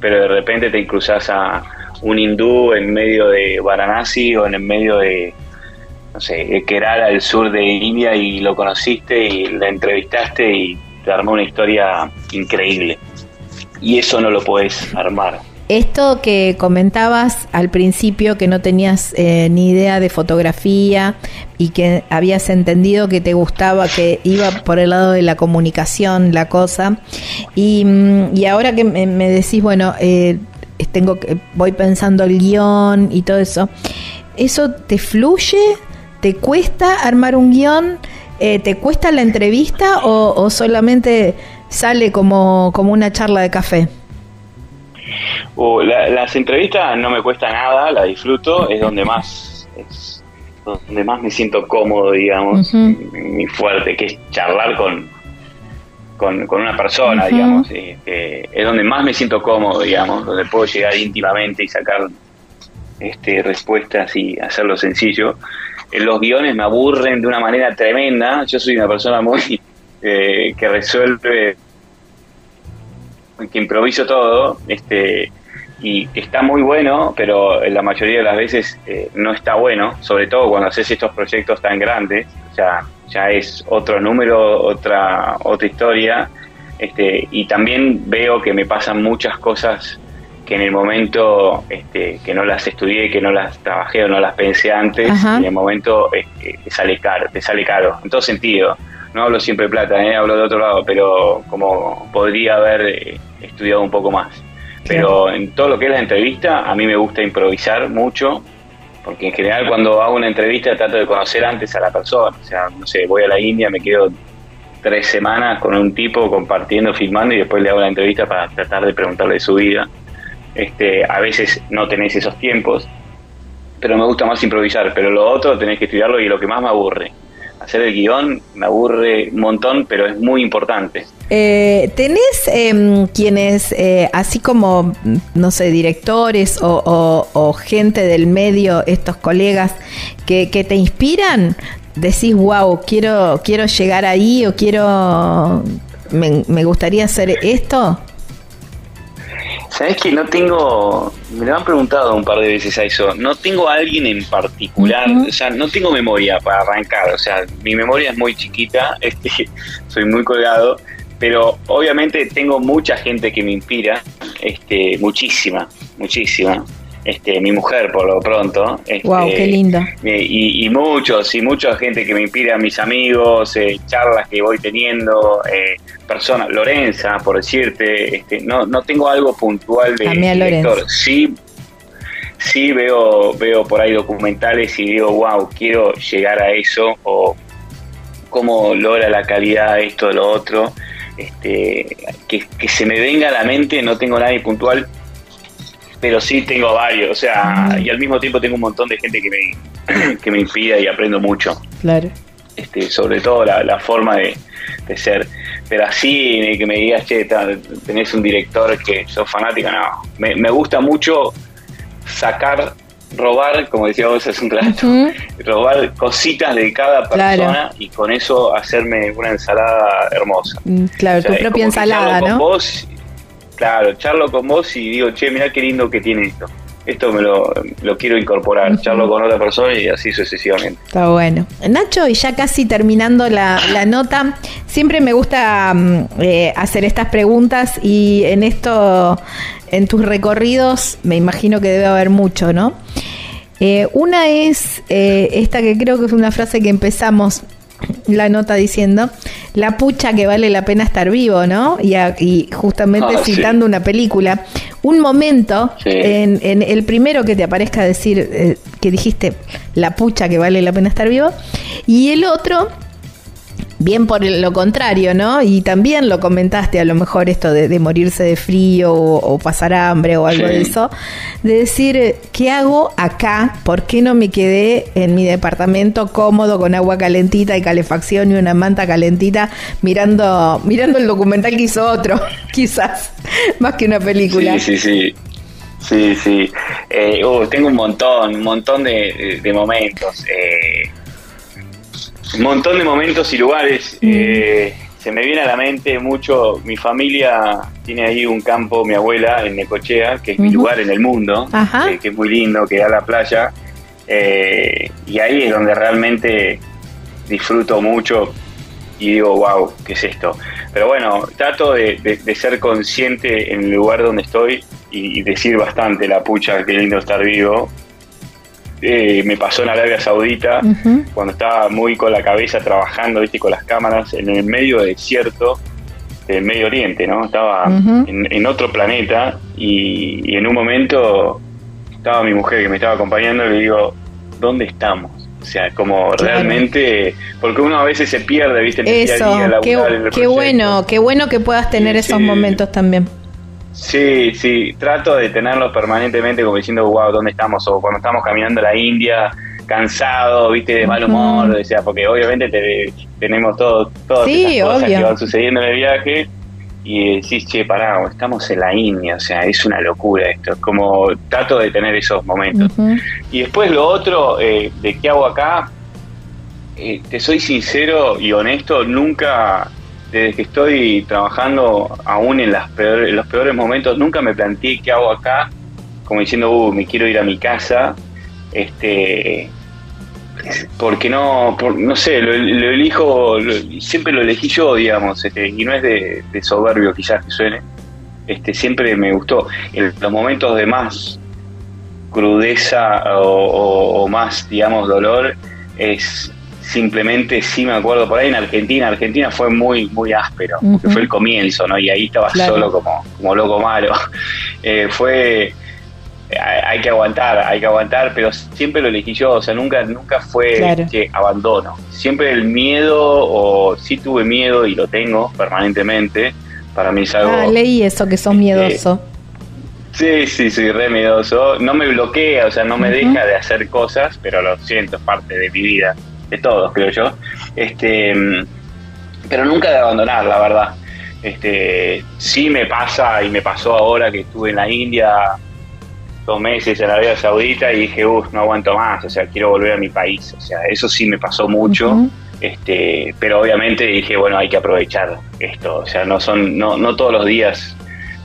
Speaker 7: pero de repente te cruzas a un hindú en medio de Varanasi o en el medio de, no sé, Kerala, al sur de India, y lo conociste y la entrevistaste y te armó una historia increíble. Y eso no lo puedes armar.
Speaker 2: Esto que comentabas al principio, que no tenías eh, ni idea de fotografía y que habías entendido que te gustaba, que iba por el lado de la comunicación, la cosa, y, mm, ahora que me, decís, bueno, eh, tengo voy pensando el guion y todo eso, ¿eso te fluye? ¿Te cuesta armar un guion? Eh, ¿Te cuesta la entrevista o, o solamente sale como, como una charla de café?
Speaker 7: Las entrevistas no me cuesta nada, la disfruto, es donde más es donde más me siento cómodo, digamos, mi fuerte, que es charlar con, con, una persona, digamos, este, es donde más me siento cómodo, digamos, donde puedo llegar íntimamente y sacar este, respuestas y hacerlo sencillo. En los guiones me aburren de una manera tremenda, yo soy una persona muy eh, que resuelve que improviso todo, este, y está muy bueno, pero la mayoría de las veces eh, no está bueno, sobre todo cuando haces estos proyectos tan grandes, ya, ya es otro número, otra, otra historia, este, y también veo que me pasan muchas cosas que en el momento este, que no las estudié, que no las trabajé o no las pensé antes, en el momento este, te sale caro, te sale caro, en todo sentido. No hablo siempre de plata, ¿eh? hablo de otro lado, pero como podría haber eh, estudiado un poco más. Pero en todo lo que es la entrevista, a mí me gusta improvisar mucho, porque en general cuando hago una entrevista trato de conocer antes a la persona. O sea, no sé, voy a la India, me quedo tres semanas con un tipo compartiendo, filmando y después le hago la entrevista para tratar de preguntarle de su vida. Este, a veces no tenés esos tiempos, pero me gusta más improvisar. Pero lo otro tenés que estudiarlo y lo que más me aburre hacer el guion me aburre un montón, pero es muy importante.
Speaker 2: Eh, ¿Tenés em, quienes, eh, así como, no sé, directores o, gente del medio, estos colegas, que, te inspiran? Decís, wow, quiero, quiero llegar ahí o quiero, me, me gustaría hacer esto.
Speaker 7: Sabes que no tengo, me lo han preguntado un par de veces a eso, no tengo a alguien en particular, o sea, no tengo memoria para arrancar, o sea, mi memoria es muy chiquita, este, soy muy colgado, pero obviamente tengo mucha gente que me inspira, este, muchísima, muchísima este, mi mujer por lo pronto. Este,
Speaker 2: wow, qué lindo.
Speaker 7: Y, muchos, y mucha gente que me inspira, mis amigos, eh, charlas que voy teniendo, eh, personas, Lorenza, por decirte, este, no, no tengo algo puntual de director. Sí, sí veo, veo por ahí documentales y digo, wow, quiero llegar a eso, o cómo logra la calidad esto, de lo otro. Este, que, que se me venga a la mente, no tengo nadie puntual, pero sí tengo varios, o sea, y al mismo tiempo tengo un montón de gente que me, que me inspira y aprendo mucho.
Speaker 2: Claro.
Speaker 7: Este, sobre todo la, forma de, ser. Pero así que me digas, che, tenés un director que sos fanática, no. Me, gusta mucho sacar, robar, como decía vos hace un rato, robar cositas de cada persona y con eso hacerme una ensalada hermosa.
Speaker 2: Mm, claro, tu propia ensalada, ¿no?
Speaker 7: Vos Claro, charlo con vos y digo, che, mirá qué lindo que tiene esto. Esto me lo, quiero incorporar, charlo con otra persona y así sucesivamente.
Speaker 2: Está bueno. Nacho, y ya casi terminando la, nota, siempre me gusta mm, eh, hacer estas preguntas y en esto, en tus recorridos, me imagino que debe haber mucho, ¿no? Eh, una es eh, esta que creo que es una frase que empezamos la nota diciendo, la pucha que vale la pena estar vivo, ¿no? Y, justamente
Speaker 7: Ah,
Speaker 2: citando una película, un momento
Speaker 7: Sí.
Speaker 2: en, en el primero que te aparezca decir eh, que dijiste la pucha que vale la pena estar vivo, y el otro bien por lo contrario, ¿no? Y también lo comentaste, a lo mejor esto de, de morirse de frío o, o pasar hambre o algo
Speaker 7: Sí.
Speaker 2: de eso, de decir, eh, ¿qué hago acá? ¿Por qué no me quedé en mi departamento cómodo con agua calentita y calefacción y una manta calentita mirando, mirando el documental que hizo otro, quizás, más que una película?
Speaker 7: Sí, sí, sí. Sí, sí. Eh, uh, tengo un montón, un montón de, de- de momentos. eh, un montón de momentos y lugares. eh, se me viene a la mente mucho. Mi familia tiene ahí un campo, mi abuela, en Necochea, que es mi lugar en el mundo, que, es muy lindo, que da la playa. eh, y ahí es donde realmente disfruto mucho y digo, wow, ¿qué es esto? Pero bueno, trato de, de- de ser consciente en el lugar donde estoy y, y decir bastante la pucha, qué lindo estar vivo. Eh, me pasó en Arabia Saudita, cuando estaba muy con la cabeza trabajando, viste, con las cámaras en el medio desierto del Medio Oriente, ¿no? Estaba en, en otro planeta y, y en un momento estaba mi mujer que me estaba acompañando y le digo, ¿dónde estamos? O sea, como
Speaker 2: Claro.
Speaker 7: realmente, porque uno a veces se pierde, viste, en el día a
Speaker 2: Eso,
Speaker 7: día,
Speaker 2: qué, qué bueno, qué bueno que puedas tener
Speaker 7: Sí,
Speaker 2: esos
Speaker 7: sí.
Speaker 2: momentos también.
Speaker 7: Sí, sí, trato de tenerlos permanentemente como diciendo, wow, ¿dónde estamos? O cuando estamos caminando a la India, cansado, viste, de mal humor, o sea, porque obviamente te- tenemos todo, todas
Speaker 2: Sí,
Speaker 7: esas cosas
Speaker 2: obvio.
Speaker 7: que van sucediendo en el viaje y decís, che, pará, estamos en la India, o sea, es una locura esto, como trato de tener esos momentos. Y después lo otro, eh, de qué hago acá, eh, te soy sincero y honesto, nunca, desde que estoy trabajando, aún en, los peores momentos, nunca me planteé qué hago acá, como diciendo, uh, me quiero ir a mi casa, este porque no, no sé, lo, elijo, siempre lo elegí yo, digamos, este, y no es de, soberbio quizás que suene, este, siempre me gustó. En los momentos de más crudeza o más, digamos, dolor, es simplemente, sí me acuerdo, por ahí en Argentina, Argentina fue muy, muy áspero, porque
Speaker 2: Ujú.
Speaker 7: fue el comienzo, ¿no? Y ahí estaba
Speaker 2: Claro.
Speaker 7: solo como, como loco malo. Eh, fue hay hay que aguantar, hay que aguantar, pero siempre lo elegí yo, o sea, nunca, nunca fue
Speaker 2: Claro.
Speaker 7: que abandono. Siempre el miedo, o sí tuve miedo y lo tengo permanentemente, para mí es algo...
Speaker 2: Ah, leí eso, que sos miedoso.
Speaker 7: Sí, sí, sí, re miedoso. No me bloquea, o sea, no me deja de hacer cosas, pero lo siento, es parte de mi vida, de todos, creo yo. Este, pero nunca de abandonar, la verdad. Este, sí me pasa y me pasó ahora que estuve en la India dos meses en Arabia Saudita y dije, uff, no aguanto más, o sea, quiero volver a mi país. O sea, eso sí me pasó mucho. Este, pero obviamente dije, bueno, hay que aprovechar esto. O sea, no son, no, no todos los días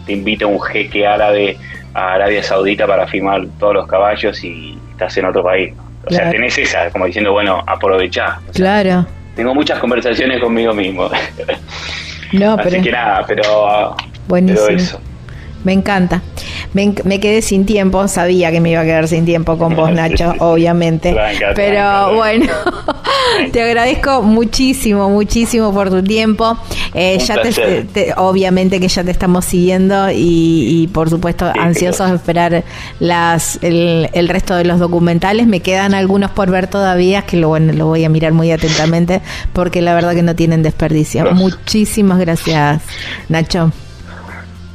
Speaker 7: te invita un jeque árabe a Arabia Saudita para filmar todos los caballos y estás en otro país. O sea, tenés esa, como diciendo, bueno, aprovechá. O sea,
Speaker 2: Claro.
Speaker 7: Tengo muchas conversaciones conmigo mismo.
Speaker 2: No,
Speaker 7: Así
Speaker 2: pero
Speaker 7: que nada, pero,
Speaker 2: buenísimo.
Speaker 7: pero eso.
Speaker 2: Me encanta. Me, quedé sin tiempo, sabía que me iba a quedar sin tiempo con vos, Nacho,
Speaker 7: sí,
Speaker 2: obviamente.
Speaker 7: Tranca,
Speaker 2: Pero
Speaker 7: tranca,
Speaker 2: bueno, te agradezco muchísimo, muchísimo por tu tiempo. Eh, ya te, obviamente que ya te estamos siguiendo y, y, por supuesto
Speaker 7: Sí,
Speaker 2: ansiosos de esperar las, el, el resto de los documentales. Me quedan algunos por ver todavía, que lo, bueno, lo voy a mirar muy atentamente porque la verdad que no tienen desperdicio.
Speaker 7: Gracias.
Speaker 2: Muchísimas gracias, Nacho.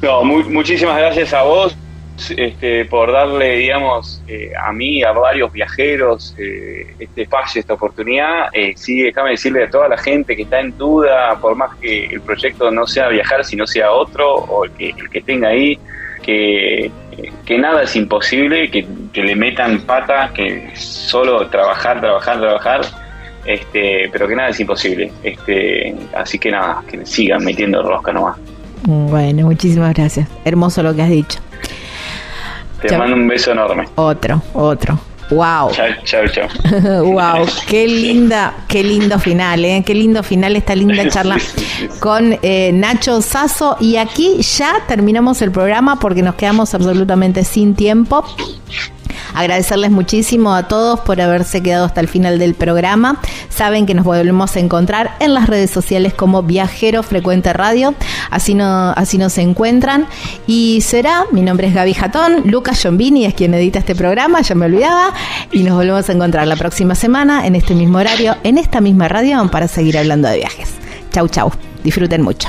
Speaker 7: No, mu- muchísimas gracias a vos este, por darle, digamos, eh, a mí, a varios viajeros, eh, este espacio, esta oportunidad. Eh, sí, déjame decirle a toda la gente que está en duda, por más que el proyecto no sea viajar, sino sea otro, o el que, el que tenga ahí, que, que nada es imposible, que, le metan pata, que solo trabajar, trabajar, trabajar. Este, pero que nada es imposible. Este, así que nada, que sigan metiendo rosca nomás.
Speaker 2: Bueno, muchísimas gracias. Hermoso lo que has dicho.
Speaker 7: Te mando un beso enorme.
Speaker 2: Otro, otro. Wow.
Speaker 7: Chao, chao, chao.
Speaker 2: wow, qué linda, qué lindo final, ¿eh? Qué lindo final esta linda charla con eh, Nacho Sasso. Y aquí ya terminamos el programa porque nos quedamos absolutamente sin tiempo. Agradecerles muchísimo a todos por haberse quedado hasta el final del programa. Saben que nos volvemos a encontrar en las redes sociales como Viajero Frecuente Radio, así, no, así nos encuentran. Y será, mi nombre es Gaby Jatón, Lucas Giombini es quien edita este programa, ya me olvidaba, y nos volvemos a encontrar la próxima semana en este mismo horario, en esta misma radio, para seguir hablando de viajes. Chau, chau. Disfruten mucho.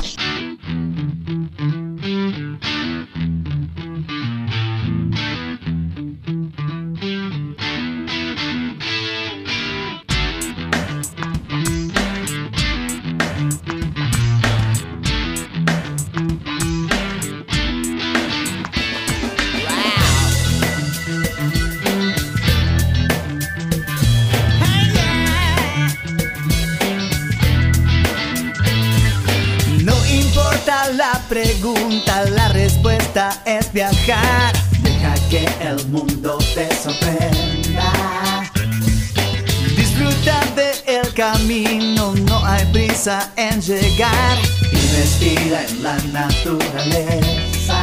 Speaker 1: En llegar. Y respira en la naturaleza.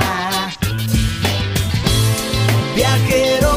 Speaker 1: Viajero